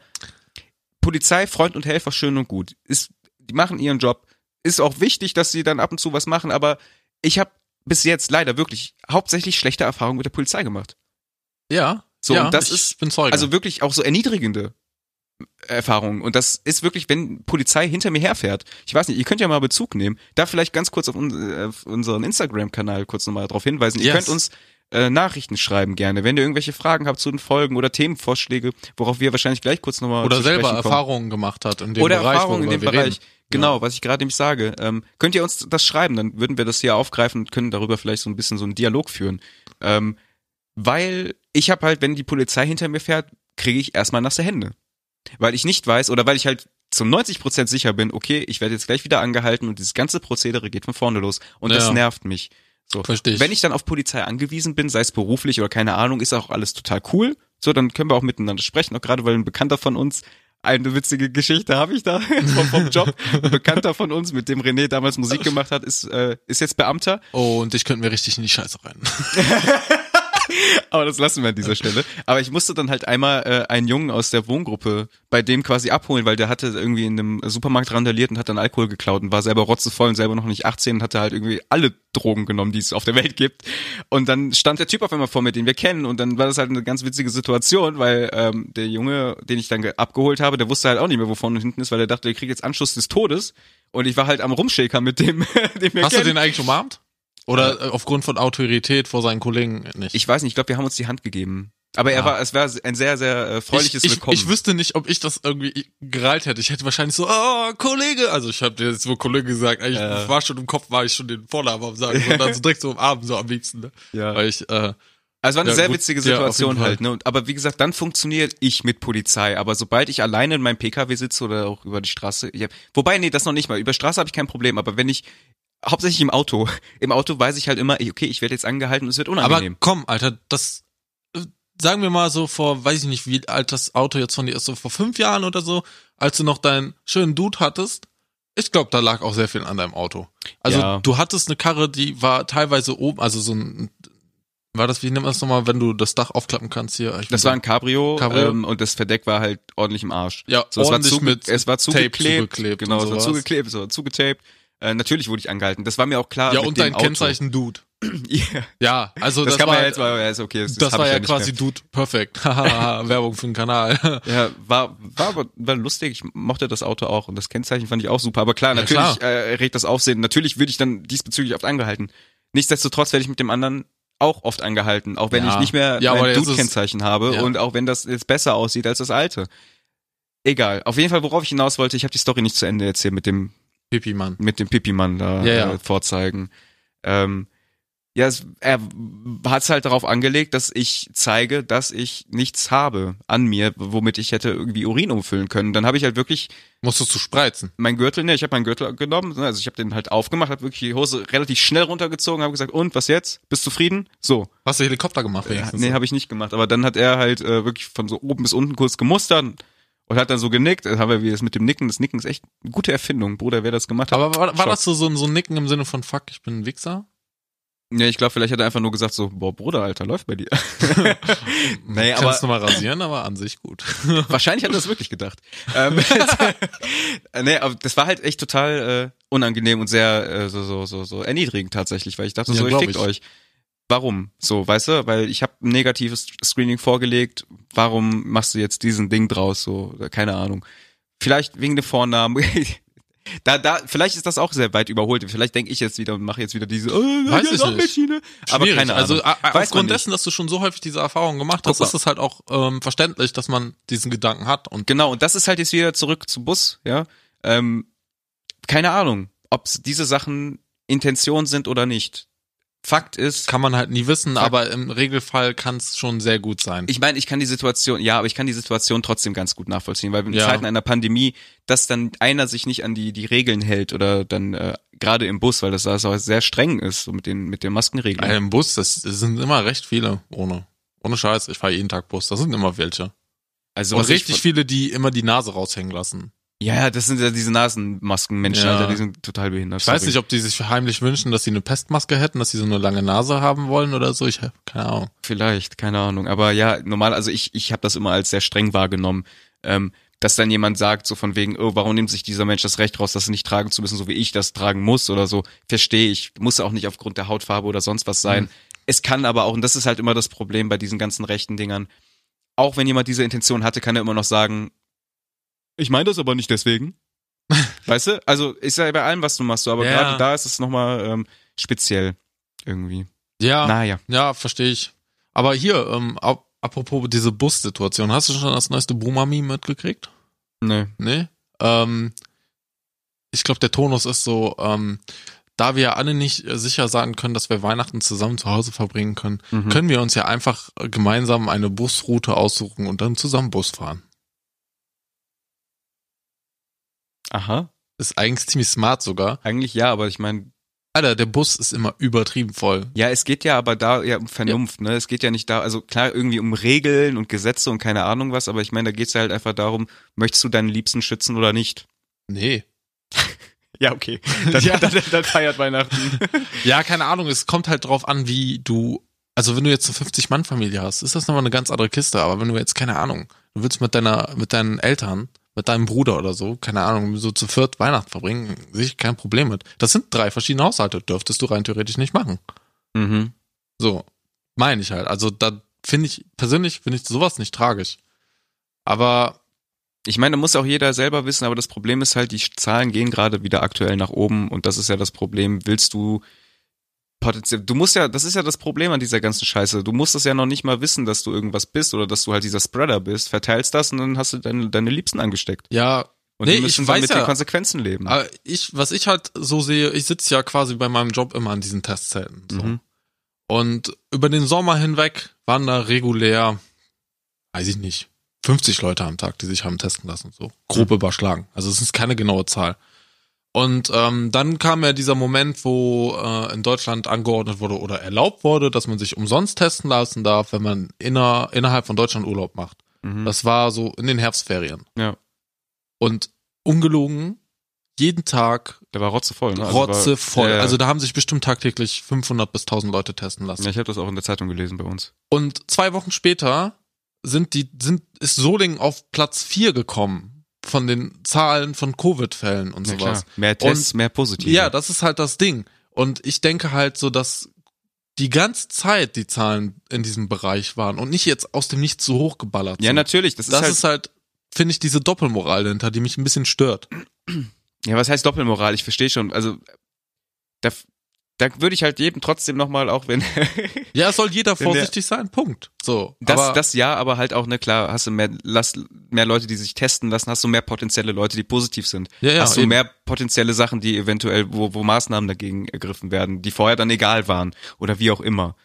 Polizei, Freund und Helfer, schön und gut. Ist, die machen ihren Job. Ist auch wichtig, dass sie dann ab und zu was machen, aber ich habe bis jetzt leider wirklich hauptsächlich schlechte Erfahrungen mit der Polizei gemacht. Ja. So, ja, und das ist- bin Zeuge. Also wirklich auch so erniedrigende Erfahrungen. Und das ist wirklich, wenn Polizei hinter mir herfährt. Ich weiß nicht, ihr könnt ja mal Bezug nehmen. Da vielleicht ganz kurz auf, un auf unseren Instagram-Kanal kurz nochmal drauf hinweisen. Ihr Yes. könnt uns äh, Nachrichten schreiben gerne. Wenn ihr irgendwelche Fragen habt zu den Folgen oder Themenvorschläge, worauf wir wahrscheinlich gleich kurz nochmal oder selber. Erfahrungen gemacht hat in dem Oder Bereich, Erfahrungen in dem Bereich. reden. Genau, was ich gerade nämlich sage. Ähm, könnt ihr uns das schreiben, dann würden wir das hier aufgreifen und können darüber vielleicht so ein bisschen so einen Dialog führen. Ähm, weil ich habe halt, wenn die Polizei hinter mir fährt, kriege ich erstmal nasse Hände. Weil ich nicht weiß oder weil ich halt zum 90% sicher bin, okay, ich werde jetzt gleich wieder angehalten und dieses ganze Prozedere geht von vorne los. Und das Ja. nervt mich. So. Versteh ich. Wenn ich dann auf Polizei angewiesen bin, sei es beruflich oder keine Ahnung, ist auch alles total cool. So, dann können wir auch miteinander sprechen. Auch gerade weil ein Bekannter von uns, eine witzige Geschichte habe ich da vom, vom Job. Ein Bekannter von uns, mit dem René damals Musik gemacht hat, ist, äh, ist jetzt Beamter. Oh, und ich könnte mir richtig in die Scheiße rein. Aber das lassen wir an dieser Stelle. Aber ich musste dann halt einmal äh, einen Jungen aus der Wohngruppe bei dem quasi abholen, weil der hatte irgendwie in einem Supermarkt randaliert und hat dann Alkohol geklaut und war selber rotzevoll und selber noch nicht 18 und hatte halt irgendwie alle Drogen genommen, die es auf der Welt gibt. Und dann stand der Typ auf einmal vor mir, den wir kennen und dann war das halt eine ganz witzige Situation, weil ähm, der Junge, den ich dann ge- abgeholt habe, der wusste halt auch nicht mehr, wo vorne und hinten ist, weil er dachte, der kriegt jetzt Anschluss des Todes und ich war halt am Rumschäkern mit dem, den wir Hast kennen. du den eigentlich umarmt? Oder äh, aufgrund von Autorität vor seinen Kollegen nicht? ich weiß nicht, ich glaube, wir haben uns die Hand gegeben. Aber er Ah. war, es war ein sehr, sehr äh, freundliches ich, ich, Willkommen. ich wüsste nicht, ob ich das irgendwie gereilt hätte. Ich hätte wahrscheinlich so, oh, Kollege. Also ich habe dir jetzt so Kollege gesagt. Eigentlich Ja. war schon im Kopf, war ich schon den Vornamen am sagen. Und dann so direkt so umarmen, so am liebsten. Ne? Ja. Weil ich, äh, Also es war eine Ja, sehr gut, witzige ja, Situation Fall. halt, ne? Aber wie gesagt, dann funktioniert ich mit Polizei. Aber sobald ich alleine in meinem PKW sitze oder auch über die Straße, ich hab, wobei, nee, das noch nicht mal. Über Straße habe ich kein Problem. Aber wenn ich hauptsächlich im Auto. Im Auto weiß ich halt immer, okay, ich werde jetzt angehalten und es wird Aber unangenehm. komm, Alter, das äh, sagen wir mal so vor, weiß ich nicht, wie alt das Auto jetzt von dir ist, so vor fünf Jahren oder so, als du noch deinen schönen Dude hattest. Ich glaube, da lag auch sehr viel an deinem Auto. Also Ja. du hattest eine Karre, die war teilweise oben, also so ein, war das, wie nennt man das nochmal, wenn du das Dach aufklappen kannst hier? Ich das war ein Cabrio, Cabrio. Ähm, und das Verdeck war halt ordentlich im Arsch. ja, So, es war, zuge mit es war zugeklebt. zugeklebt genau, es war zugeklebt, es war zugetaped. Äh, natürlich wurde ich angehalten. Das war mir auch klar. Ja, und dein Auto. Kennzeichen Dude. Ja, Ja, also das, das, kann war, man ja jetzt mal, ja, ist okay. Das, das war ja nicht quasi mehr. Dude perfekt. Hahaha, Werbung für den Kanal. Ja, war, war aber war lustig. Ich mochte das Auto auch und das Kennzeichen fand ich auch super. Aber klar, Ja, natürlich klar. Äh, regt das Aufsehen. Natürlich würde ich dann diesbezüglich oft angehalten. Nichtsdestotrotz werde ich mit dem anderen auch oft angehalten, auch wenn Ja. ich nicht mehr Ja, mein Dude-Kennzeichen habe Ja. und auch wenn das jetzt besser aussieht als das alte. Egal. Auf jeden Fall, worauf ich hinaus wollte, ich habe die Story nicht zu Ende erzählt mit dem Pipi, Mann. mit dem Pipi-Mann da Ja, ja. Äh, vorzeigen. Ähm, ja, es, er hat es halt darauf angelegt, dass ich zeige, dass ich nichts habe an mir, womit ich hätte irgendwie Urin umfüllen können. Dann habe ich halt wirklich Musstest du spreizen. mein Gürtel, ne, ich habe meinen Gürtel genommen, ne, also ich habe den halt aufgemacht, habe wirklich die Hose relativ schnell runtergezogen, habe gesagt, und was jetzt? Bist du zufrieden? So. Hast du Helikopter gemacht wenigstens? nee, habe ich nicht gemacht, aber dann hat er halt äh, wirklich von so oben bis unten kurz gemustert und hat dann so genickt. Dann haben wir wie das mit dem Nicken, das Nicken ist echt eine gute Erfindung, Bruder, wer das gemacht hat. Aber war, war das so, so, ein- so ein Nicken im Sinne von Fuck, ich bin ein Wichser? Ja, ich glaube, vielleicht hat er einfach nur gesagt so, boah, Bruder, Alter, läuft bei dir. nee, aber Kannst du mal rasieren, aber an sich gut. wahrscheinlich hat er das wirklich gedacht. ähm, nee, aber das war halt echt total äh, unangenehm und sehr äh, so, so, so, so erniedrigend tatsächlich, weil ich dachte Ja, so, ich ich. euch. Warum? So, weißt du, weil ich habe ein negatives Screening vorgelegt. Warum machst du jetzt diesen Ding draus? So, keine Ahnung. Vielleicht wegen dem Vornamen. Da, da, vielleicht ist das auch sehr weit überholt. Vielleicht denke ich jetzt wieder und mache jetzt wieder diese, oh, Weiß ja. Maschine. Aber keine Ahnung. Also a- a- Weiß man aufgrund dessen, dass du schon so häufig diese Erfahrung gemacht hast, ist es halt auch ähm, verständlich, dass man diesen Gedanken hat. Und Genau, und das ist halt jetzt wieder zurück zum Bus, ja. Ähm, keine Ahnung, ob diese Sachen Intention sind oder nicht. Fakt ist, kann man halt nie wissen, Fakt- aber im Regelfall kann es schon sehr gut sein. ich meine, ich kann die Situation, ja, aber ich kann die Situation trotzdem ganz gut nachvollziehen, weil in Ja. Zeiten einer Pandemie, dass dann einer sich nicht an die die Regeln hält oder dann äh, gerade im Bus, weil das da so sehr streng ist so mit den mit den Maskenregeln. Äh, Im Bus, das, das sind immer recht viele ohne. Ohne Scheiß, ich fahre jeden Tag Bus, das sind immer welche. also Und richtig viele, die immer die Nase raushängen lassen. Ja, ja, das sind ja diese Nasenmaskenmenschen, Ja. Alter, die sind total behindert. Ich weiß sorry. nicht, ob die sich heimlich wünschen, dass sie eine Pestmaske hätten, dass sie so eine lange Nase haben wollen oder so. Ich habe keine Ahnung. Vielleicht, keine Ahnung. Aber ja, normal, also ich, ich habe das immer als sehr streng wahrgenommen, ähm, dass dann jemand sagt, so von wegen, oh, warum nimmt sich dieser Mensch das Recht raus, das nicht tragen zu müssen, so wie ich das tragen muss oder so. Verstehe ich. Muss auch nicht aufgrund der Hautfarbe oder sonst was sein. Mhm. Es kann aber auch, und das ist halt immer das Problem bei diesen ganzen rechten Dingern, auch wenn jemand diese Intention hatte, kann er immer noch sagen, ich meine das aber nicht deswegen. weißt du? Also ist ja bei allem, was du machst, so, aber Ja. gerade da ist es nochmal ähm, speziell irgendwie. Ja, Naja. ja, verstehe ich. Aber hier, ähm, ap- apropos diese Bussituation, hast du schon das neueste Boomer-Meme mitgekriegt? Nee. Nee? Ähm, ich glaube, der Tonus ist so, ähm, da wir ja alle nicht äh, sicher sagen können, dass wir Weihnachten zusammen zu Hause verbringen können, Mhm. können wir uns ja einfach äh, gemeinsam eine Busroute aussuchen und dann zusammen Bus fahren. Aha. Ist eigentlich ziemlich smart sogar. Eigentlich ja, aber ich meine, Alter, der Bus ist immer übertrieben voll. ja, es geht ja aber da ja um Vernunft, ne? Es geht ja nicht da, also klar irgendwie um Regeln und Gesetze und keine Ahnung was, aber ich meine, da geht's ja halt einfach darum, möchtest du deinen Liebsten schützen oder nicht? Nee. Ja, okay. Dann, Ja. dann, dann feiert Weihnachten. Ja, keine Ahnung, es kommt halt drauf an, wie du, also wenn du jetzt eine 50-Mann-Familie hast, ist das nochmal eine ganz andere Kiste, aber wenn du jetzt, keine Ahnung, du willst mit deiner, mit deinen Eltern, mit deinem Bruder oder so, keine Ahnung, so zu viert Weihnachten verbringen, sehe ich kein Problem mit. Das sind drei verschiedene Haushalte, dürftest du rein theoretisch nicht machen. mhm. So, meine ich halt. Also da finde ich, persönlich finde ich sowas nicht tragisch. Aber Ich meine, da muss auch jeder selber wissen, aber das Problem ist halt, die Zahlen gehen gerade wieder aktuell nach oben und das ist ja das Problem. Willst du potenziell, du musst ja, das ist ja das Problem an dieser ganzen Scheiße. Du musst es ja noch nicht mal wissen, dass du irgendwas bist oder dass du halt dieser Spreader bist, verteilst das und dann hast du deine, deine Liebsten angesteckt. ja, Und Nee, die ich müssen dann weiß mit ja. den Konsequenzen leben. Aber ich, was ich halt so sehe, ich sitze ja quasi bei meinem Job immer an diesen Testzelten. So. Mhm. Und über den Sommer hinweg waren da regulär, weiß ich nicht, 50 Leute am Tag, die sich haben testen lassen, so grob überschlagen. Also es ist keine genaue Zahl. Und ähm, dann kam ja dieser Moment, wo äh, in Deutschland angeordnet wurde oder erlaubt wurde, dass man sich umsonst testen lassen darf, wenn man inner, innerhalb von Deutschland Urlaub macht. Mhm. Das war so in den Herbstferien. ja. Und ungelogen, jeden Tag Der war rotzevoll, ne? Also war- rotzevoll. Ja, ja. Also da haben sich bestimmt tagtäglich 500 bis 1000 Leute testen lassen. ja, ich habe das auch in der Zeitung gelesen bei uns. Und zwei Wochen später sind die, sind, ist Solingen auf Platz vier gekommen von den Zahlen von Covid-Fällen und Ja, sowas. klar. Mehr Tests, mehr positive. Ja, das ist halt das Ding. Und ich denke halt so, dass die ganze Zeit die Zahlen in diesem Bereich waren und nicht jetzt aus dem Nichts so hochgeballert ja sind. natürlich. Das ist Das halt, ist halt, finde ich, diese Doppelmoral dahinter, die mich ein bisschen stört. ja, was heißt Doppelmoral? Ich verstehe schon. Also da, da würde ich halt jedem trotzdem nochmal, auch wenn Ja, soll jeder Wenn der- vorsichtig sein, Punkt. So. das, aber, das ja, aber halt auch, ne, klar, hast du mehr, lass, mehr Leute, die sich testen lassen, hast du mehr potenzielle Leute, die positiv sind. ja, ja, hast du eben. mehr potenzielle Sachen, die eventuell, wo, wo Maßnahmen dagegen ergriffen werden, die vorher dann egal waren oder wie auch immer.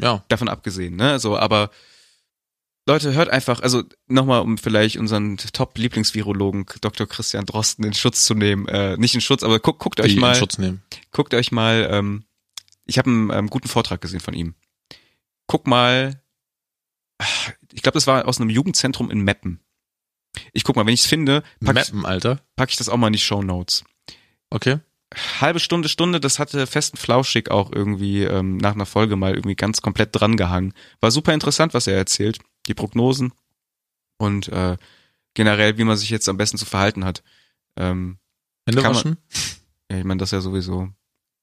ja. Davon abgesehen, ne? So, aber Leute, hört einfach, also nochmal, um vielleicht unseren Top-Lieblingsvirologen Dr. Christian Drosten in Schutz zu nehmen, äh, nicht in Schutz, aber guckt, guckt Die euch in mal, Schutz nehmen. guckt euch mal, ähm, ich habe einen ähm, guten Vortrag gesehen von ihm. Guck mal, ich glaube, das war aus einem Jugendzentrum in Meppen. Ich guck mal, wenn ich es finde, pack ich, Mappen, Alter. pack ich das auch mal in die Show Notes. Okay. Halbe Stunde, Stunde, das hatte festen Flauschig auch irgendwie ähm, nach einer Folge mal irgendwie ganz komplett drangehangen. War super interessant, was er erzählt, die Prognosen und äh, generell, wie man sich jetzt am besten zu verhalten hat. Ähm, Hände man- waschen? ja, ich meine, das ja sowieso.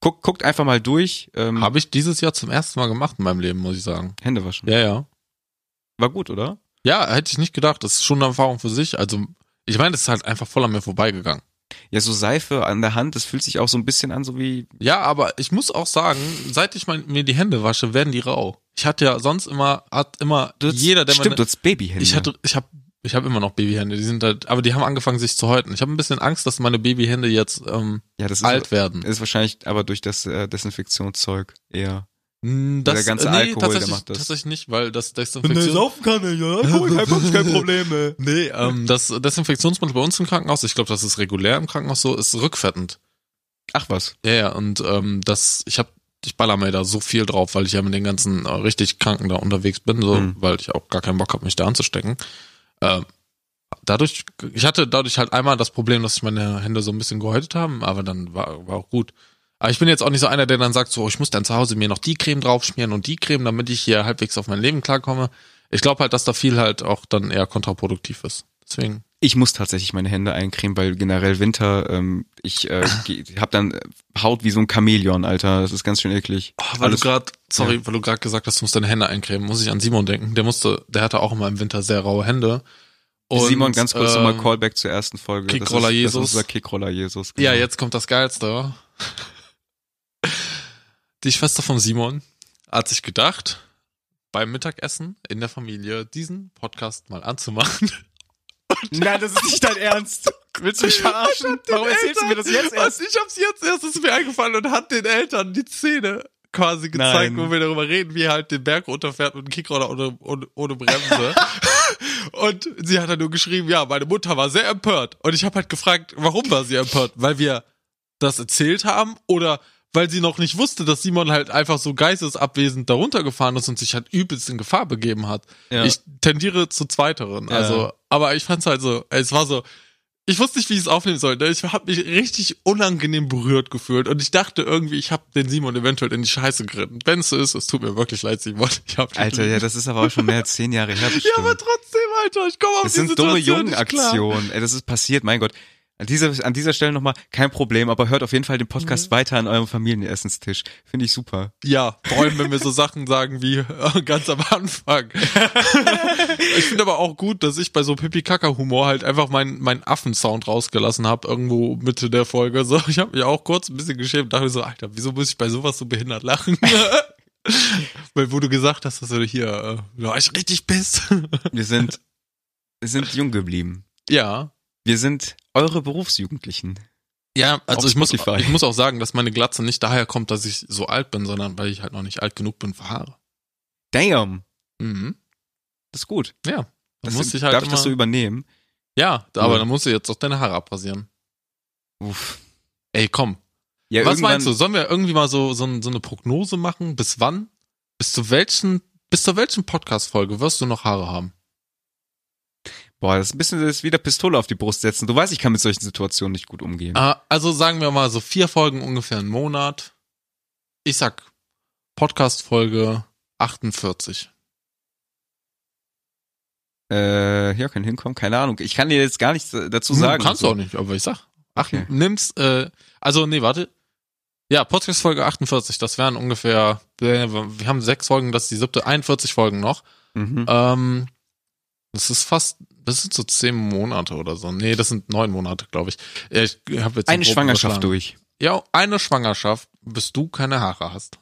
Guckt, guckt einfach mal durch. Ähm, Habe ich dieses Jahr zum ersten Mal gemacht in meinem Leben, muss ich sagen. Hände waschen. Ja, ja. War gut, oder? Ja, hätte ich nicht gedacht. Das ist schon eine Erfahrung für sich. Also, ich meine, das ist halt einfach voll an mir vorbeigegangen. Ja, so Seife an der Hand, das fühlt sich auch so ein bisschen an, so wie. Ja, aber ich muss auch sagen, seit ich mein, mir die Hände wasche, werden die rau. Ich hatte ja sonst immer, hat immer Du jeder, der Stimmt, meine, du hast Babyhände. ich hatte, ich habe, ich habe immer noch Babyhände. Die sind halt, aber die haben angefangen sich zu häuten. Ich habe ein bisschen Angst, dass meine Babyhände jetzt ähm, ja, das ist, alt werden. ist wahrscheinlich aber durch das äh, Desinfektionszeug eher. Hm, Das, der ganze äh, nee, Alkohol, der tatsächlich, macht das. tatsächlich nicht, weil das Desinfektion... kann ich, ja. kein, kein Problem. ey. Nee, ähm, das Desinfektionsmittel bei uns im Krankenhaus, ich glaube, das ist regulär im Krankenhaus so, ist rückfettend. Ach was. Ja, ja, und ähm, das, ich hab, ich baller mir da so viel drauf, weil ich ja mit den ganzen äh, richtig Kranken da unterwegs bin, so, Mhm. weil ich auch gar keinen Bock habe, mich da anzustecken. Ähm, dadurch, ich hatte dadurch halt einmal das Problem, dass sich meine Hände so ein bisschen gehäutet haben, aber dann war, war auch gut. Aber ich bin jetzt auch nicht so einer, der dann sagt, so, ich muss dann zu Hause mir noch die Creme draufschmieren und die Creme, damit ich hier halbwegs auf mein Leben klarkomme. Ich glaube halt, dass da viel halt auch dann eher kontraproduktiv ist. Deswegen. Ich muss tatsächlich meine Hände eincremen, weil generell Winter, ähm, ich äh, habe dann äh, Haut wie so ein Chamäleon, Alter. Das ist ganz schön eklig. Oh, weil Alles- du gerade, sorry, weil du gerade gesagt hast, du musst deine Hände eincremen, muss ich an Simon denken. Der musste, der hatte auch immer im Winter sehr raue Hände. Und, Simon, ganz kurz ähm, nochmal Callback zur ersten Folge. Kickroller das ist, Jesus. Das ist unser Kickroller Jesus. Ja, genau. jetzt kommt das Geilste. Die Schwester von Simon hat sich gedacht, beim Mittagessen in der Familie diesen Podcast mal anzumachen. Nein, das ist nicht dein Ernst. Willst du mich verarschen? Warum erzählst du mir das jetzt erst? Ich hab's jetzt erst, ist mir eingefallen und hat den Eltern die Szene quasi gezeigt, Nein. wo wir darüber reden, wie er halt den Berg runterfährt mit einem Kickroller ohne, ohne, ohne Bremse. und sie hat dann nur geschrieben, ja, meine Mutter war sehr empört. Und ich habe halt gefragt, warum war sie empört? Weil wir das erzählt haben oder weil sie noch nicht wusste, dass Simon halt einfach so geistesabwesend darunter gefahren ist und sich halt übelst in Gefahr begeben hat. Ja. Ich tendiere zu zweiteren. Ja. Also, aber ich fand's halt so, es war so, ich wusste nicht, wie ich es aufnehmen sollte. Ich habe mich richtig unangenehm berührt gefühlt und ich dachte irgendwie, ich habe den Simon eventuell in die Scheiße geritten. Wenn es so ist, es tut mir wirklich leid, Simon. Ich hab Alter, lieb. ja, das ist aber auch schon mehr als zehn Jahre her. ja, aber trotzdem, Alter, ich komme auf Das die sind dumme Situation nicht klar. Jungenaktionen. Ey, das ist passiert, mein Gott. An dieser, an dieser Stelle nochmal, kein Problem, aber hört auf jeden Fall den Podcast Mhm. weiter an eurem Familienessenstisch. Finde ich super. Ja, vor allem, wenn wir so Sachen sagen wie äh, ganz am Anfang. ich finde aber auch gut, dass ich bei so Pipi-Kaka-Humor halt einfach meinen mein Affensound rausgelassen habe, irgendwo Mitte der Folge. So, ich habe mich auch kurz ein bisschen geschämt, dachte so, Alter, wieso muss ich bei sowas so behindert lachen? Weil wo du gesagt hast, dass du hier, äh, war ich richtig pisst. Wir sind, wir sind jung geblieben. ja. Wir sind eure Berufsjugendlichen. Ja, also ich muss, ich muss auch sagen, dass meine Glatze nicht daher kommt, dass ich so alt bin, sondern weil ich halt noch nicht alt genug bin für Haare. Damn. Mhm. Das ist gut. Ja. Da Das musste ich halt darf ich das so übernehmen? Ja, aber Cool. dann musst du jetzt auch deine Haare abrasieren. Uff. Ey, komm. Ja, Was meinst du? Sollen wir irgendwie mal so, so, so eine Prognose machen? Bis wann? Bis zu welchen, bis zu welchen Podcast-Folge wirst du noch Haare haben? Boah, das ist ein bisschen das ist wieder Pistole auf die Brust setzen. Du weißt, ich kann mit solchen Situationen nicht gut umgehen. Ah, also sagen wir mal so vier Folgen ungefähr einen Monat. Ich sag Podcast-Folge 48. Äh, ja, kann hinkommen, keine Ahnung. Ich kann dir jetzt gar nichts dazu Hm, sagen. Kannst du So. auch nicht, aber ich sag. Ach, Okay. nimm's, äh, also nee, warte. Ja, Podcast Folge 48, das wären ungefähr, äh, wir haben sechs Folgen, das ist die siebte, 41 Folgen noch. Mhm. Ähm, das ist fast, das sind so zehn Monate oder so. Nee, das sind neun Monate, glaube ich. Ja, Ich hab jetzt Eine Schwangerschaft durch. Ja, eine Schwangerschaft, bis du keine Haare hast.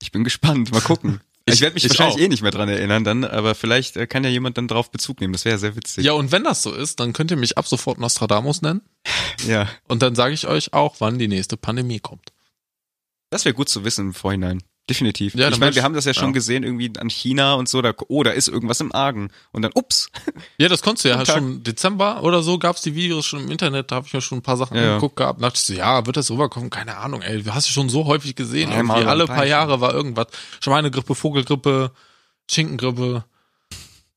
Ich bin gespannt. Mal gucken. Ich, Ich- werde mich ich wahrscheinlich auch. eh nicht mehr dran erinnern dann, aber vielleicht äh, kann ja jemand dann drauf Bezug nehmen. Das wäre sehr witzig. Ja, und wenn das so ist, dann könnt ihr mich ab sofort Nostradamus nennen. ja. Und dann sage ich euch auch, wann die nächste Pandemie kommt. Das wäre gut zu wissen im Vorhinein. Definitiv. Ja, ich meine, wir haben das ja schon ja. gesehen, irgendwie an China und so, da, oh, da ist irgendwas im Argen. Und dann, ups. Ja, das konntest du ja Tag. schon Dezember oder so gab's die Videos schon im Internet, da habe ich ja schon ein paar Sachen Ja, angeguckt gehabt. Da dachte ich so, ja, wird das rüberkommen? Keine Ahnung, ey, hast du schon so häufig gesehen. Ja, irgendwie alle paar Jahre war irgendwas. Schweinegrippe, Vogelgrippe, Schinkengrippe.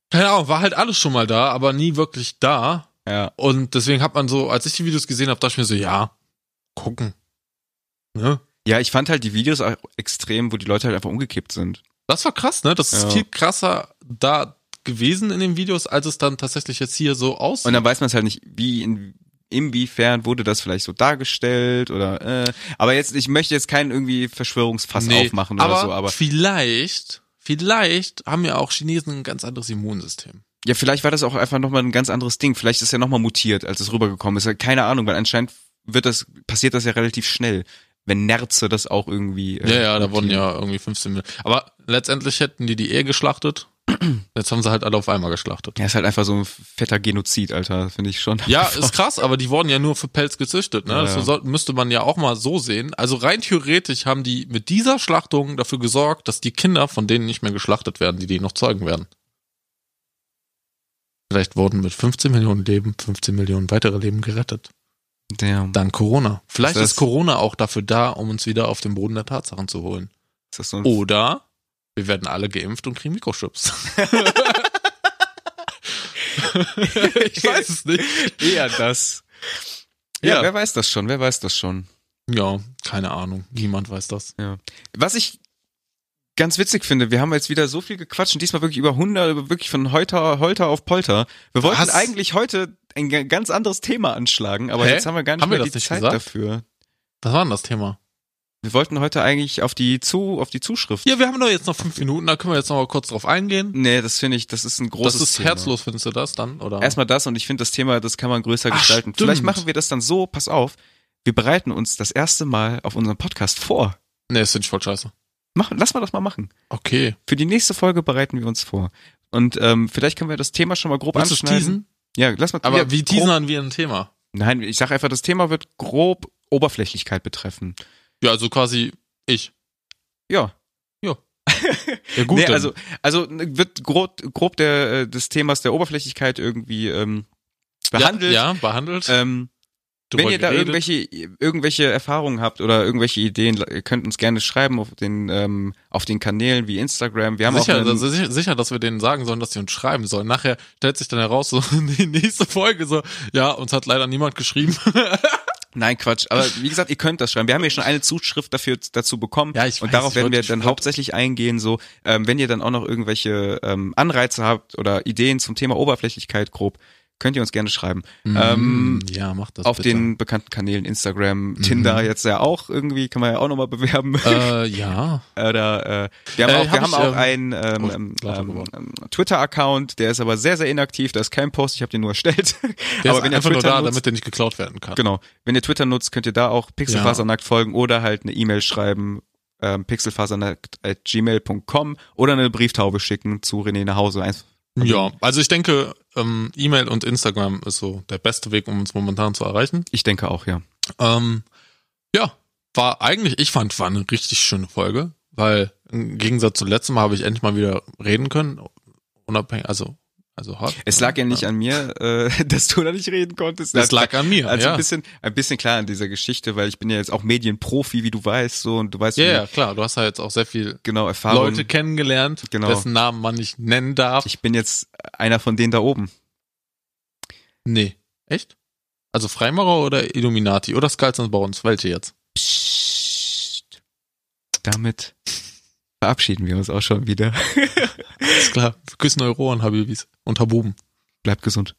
Keine Ahnung, war halt alles schon mal da, aber nie wirklich da. Ja. Und deswegen hat man so, als ich die Videos gesehen habe, dachte ich mir so, ja, gucken. Ne? Ja, ich fand halt die Videos auch extrem, wo die Leute halt einfach umgekippt sind. Das war krass, ne? Das ist Ja. viel krasser da gewesen in den Videos, als es dann tatsächlich jetzt hier so aussieht. Und dann weiß man es halt nicht, wie, in, inwiefern wurde das vielleicht so dargestellt oder, äh, aber jetzt, ich möchte jetzt keinen irgendwie Verschwörungsfass Nee, aufmachen oder aber so, aber vielleicht, vielleicht haben ja auch Chinesen ein ganz anderes Immunsystem. ja, vielleicht war das auch einfach nochmal ein ganz anderes Ding. Vielleicht ist er nochmal mutiert, als es rübergekommen ist. Keine Ahnung, weil anscheinend wird das, passiert das ja relativ schnell, wenn Nerze das auch irgendwie. äh, Ja, ja, da wurden ja irgendwie 15 Millionen. Aber letztendlich hätten die die eh geschlachtet. Jetzt haben sie halt alle auf einmal geschlachtet. Ja, ist halt einfach so ein fetter Genozid, Alter, finde ich schon. Ja, ist krass, aber die wurden ja nur für Pelz gezüchtet, ne? Ja, Das ja. müsste man ja auch mal so sehen. Also rein theoretisch haben die mit dieser Schlachtung dafür gesorgt, dass die Kinder von denen nicht mehr geschlachtet werden, die die noch zeugen werden. Vielleicht wurden mit 15 Millionen Leben 15 Millionen weitere Leben gerettet. Damn. Dank Corona. Vielleicht Ist das- ist Corona auch dafür da, um uns wieder auf den Boden der Tatsachen zu holen. Ist das so Oder wir werden alle geimpft und kriegen Mikrochips. ich weiß es nicht. eher das? Ja, Ja. wer weiß das schon? Wer weiß das schon? Ja, keine Ahnung. Niemand weiß das. Ja. Was ich ganz witzig finde, wir haben jetzt wieder so viel gequatscht und diesmal wirklich über 100, über wirklich von Holter, Holter auf Polter. Wir wollten Was? eigentlich heute ein ga- ganz anderes Thema anschlagen, aber Hä? jetzt haben wir gar nicht Haben wir mehr das die nicht Zeit gesagt? dafür. Was war denn das Thema? Wir wollten heute eigentlich auf die zu, auf die Zuschrift. Ja, wir haben doch jetzt noch fünf Minuten, da können wir jetzt noch mal kurz drauf eingehen. Nee, das finde ich, das ist ein großes das ist Thema. herzlos, findest du das dann? Oder? Erstmal das und ich finde das Thema, das kann man größer Ach, gestalten. stimmt. Vielleicht machen wir das dann so, pass auf, wir bereiten uns das erste Mal auf unserem Podcast vor. Nee, das finde ich voll scheiße. Mach, lass mal das mal machen. Okay. Für die nächste Folge bereiten wir uns vor. Und ähm, vielleicht können wir das Thema schon mal grob Willst anschneiden. teasen? Ja, lass mal Aber ja, wie teasern wir ein Thema? Nein, ich sage einfach, das Thema wird grob Oberflächlichkeit betreffen. Ja, also quasi ich. Ja. Ja, gut. nee, also, also wird grob, grob der, äh, des Themas der Oberflächlichkeit irgendwie ähm, behandelt. Ja, ja behandelt. Ähm, wenn ihr da geredet. irgendwelche, irgendwelche Erfahrungen habt oder irgendwelche Ideen, ihr könnt uns gerne schreiben auf den, ähm, auf den Kanälen wie Instagram. Wir haben sicher, auch also sicher, sicher, dass wir denen sagen sollen, dass sie uns schreiben sollen. Nachher stellt sich dann heraus, so die nächste Folge so, ja, uns hat leider niemand geschrieben. Nein, Quatsch. Aber wie gesagt, ihr könnt das schreiben. Wir haben ja schon eine Zuschrift dafür dazu bekommen. Ja, ich und weiß, darauf ich werden wir dann hauptsächlich eingehen. So, ähm, wenn ihr dann auch noch irgendwelche ähm, Anreize habt oder Ideen zum Thema Oberflächlichkeit grob, könnt ihr uns gerne schreiben. Ähm, Mm, ja, mach das auf bitte. den bekannten Kanälen Instagram, Tinder jetzt ja auch irgendwie, kann man ja auch nochmal bewerben. Äh, ja. Oder äh, wir haben Äh, auch, hab wir haben auch ähm, einen ähm, oh, ähm, ähm, ähm, Twitter-Account, der ist aber sehr, sehr inaktiv, da ist kein Post, ich habe den nur erstellt. Der aber ist wenn ihr einfach nur Twitter da, nutzt, damit der nicht geklaut werden kann. Genau. Wenn ihr Twitter nutzt, könnt ihr da auch Pixelfasernackt folgen oder halt eine E-Mail schreiben, ähm, pixelfasernackt.gmail.com oder eine Brieftaube schicken zu René nach Hause. Eins- Ja, also ich denke, ähm, E-Mail und Instagram ist so der beste Weg, um uns momentan zu erreichen. Ich denke auch, ja. Ähm, ja, war eigentlich, ich fand, war eine richtig schöne Folge, weil im Gegensatz zum letzten Mal habe ich endlich mal wieder reden können, unabhängig, also Also hot. Es lag ja nicht an mir, äh, dass du da nicht reden konntest. Das lag an mir, Also ja. ein bisschen, ein bisschen klar an dieser Geschichte, weil ich bin ja jetzt auch Medienprofi, wie du weißt, so und du weißt, Ja, ja, klar. Du hast ja jetzt auch sehr viel genau Erfahrung. Leute kennengelernt, Genau. dessen Namen man nicht nennen darf. Ich bin jetzt einer von denen da oben. nee. Echt? Also Freimaurer oder Illuminati oder Skulls and Bones? Welche jetzt? Psst. Damit verabschieden wir uns auch schon wieder. Ist klar. Küssen eure Ohren, Habibis und Habuben. Bleibt gesund.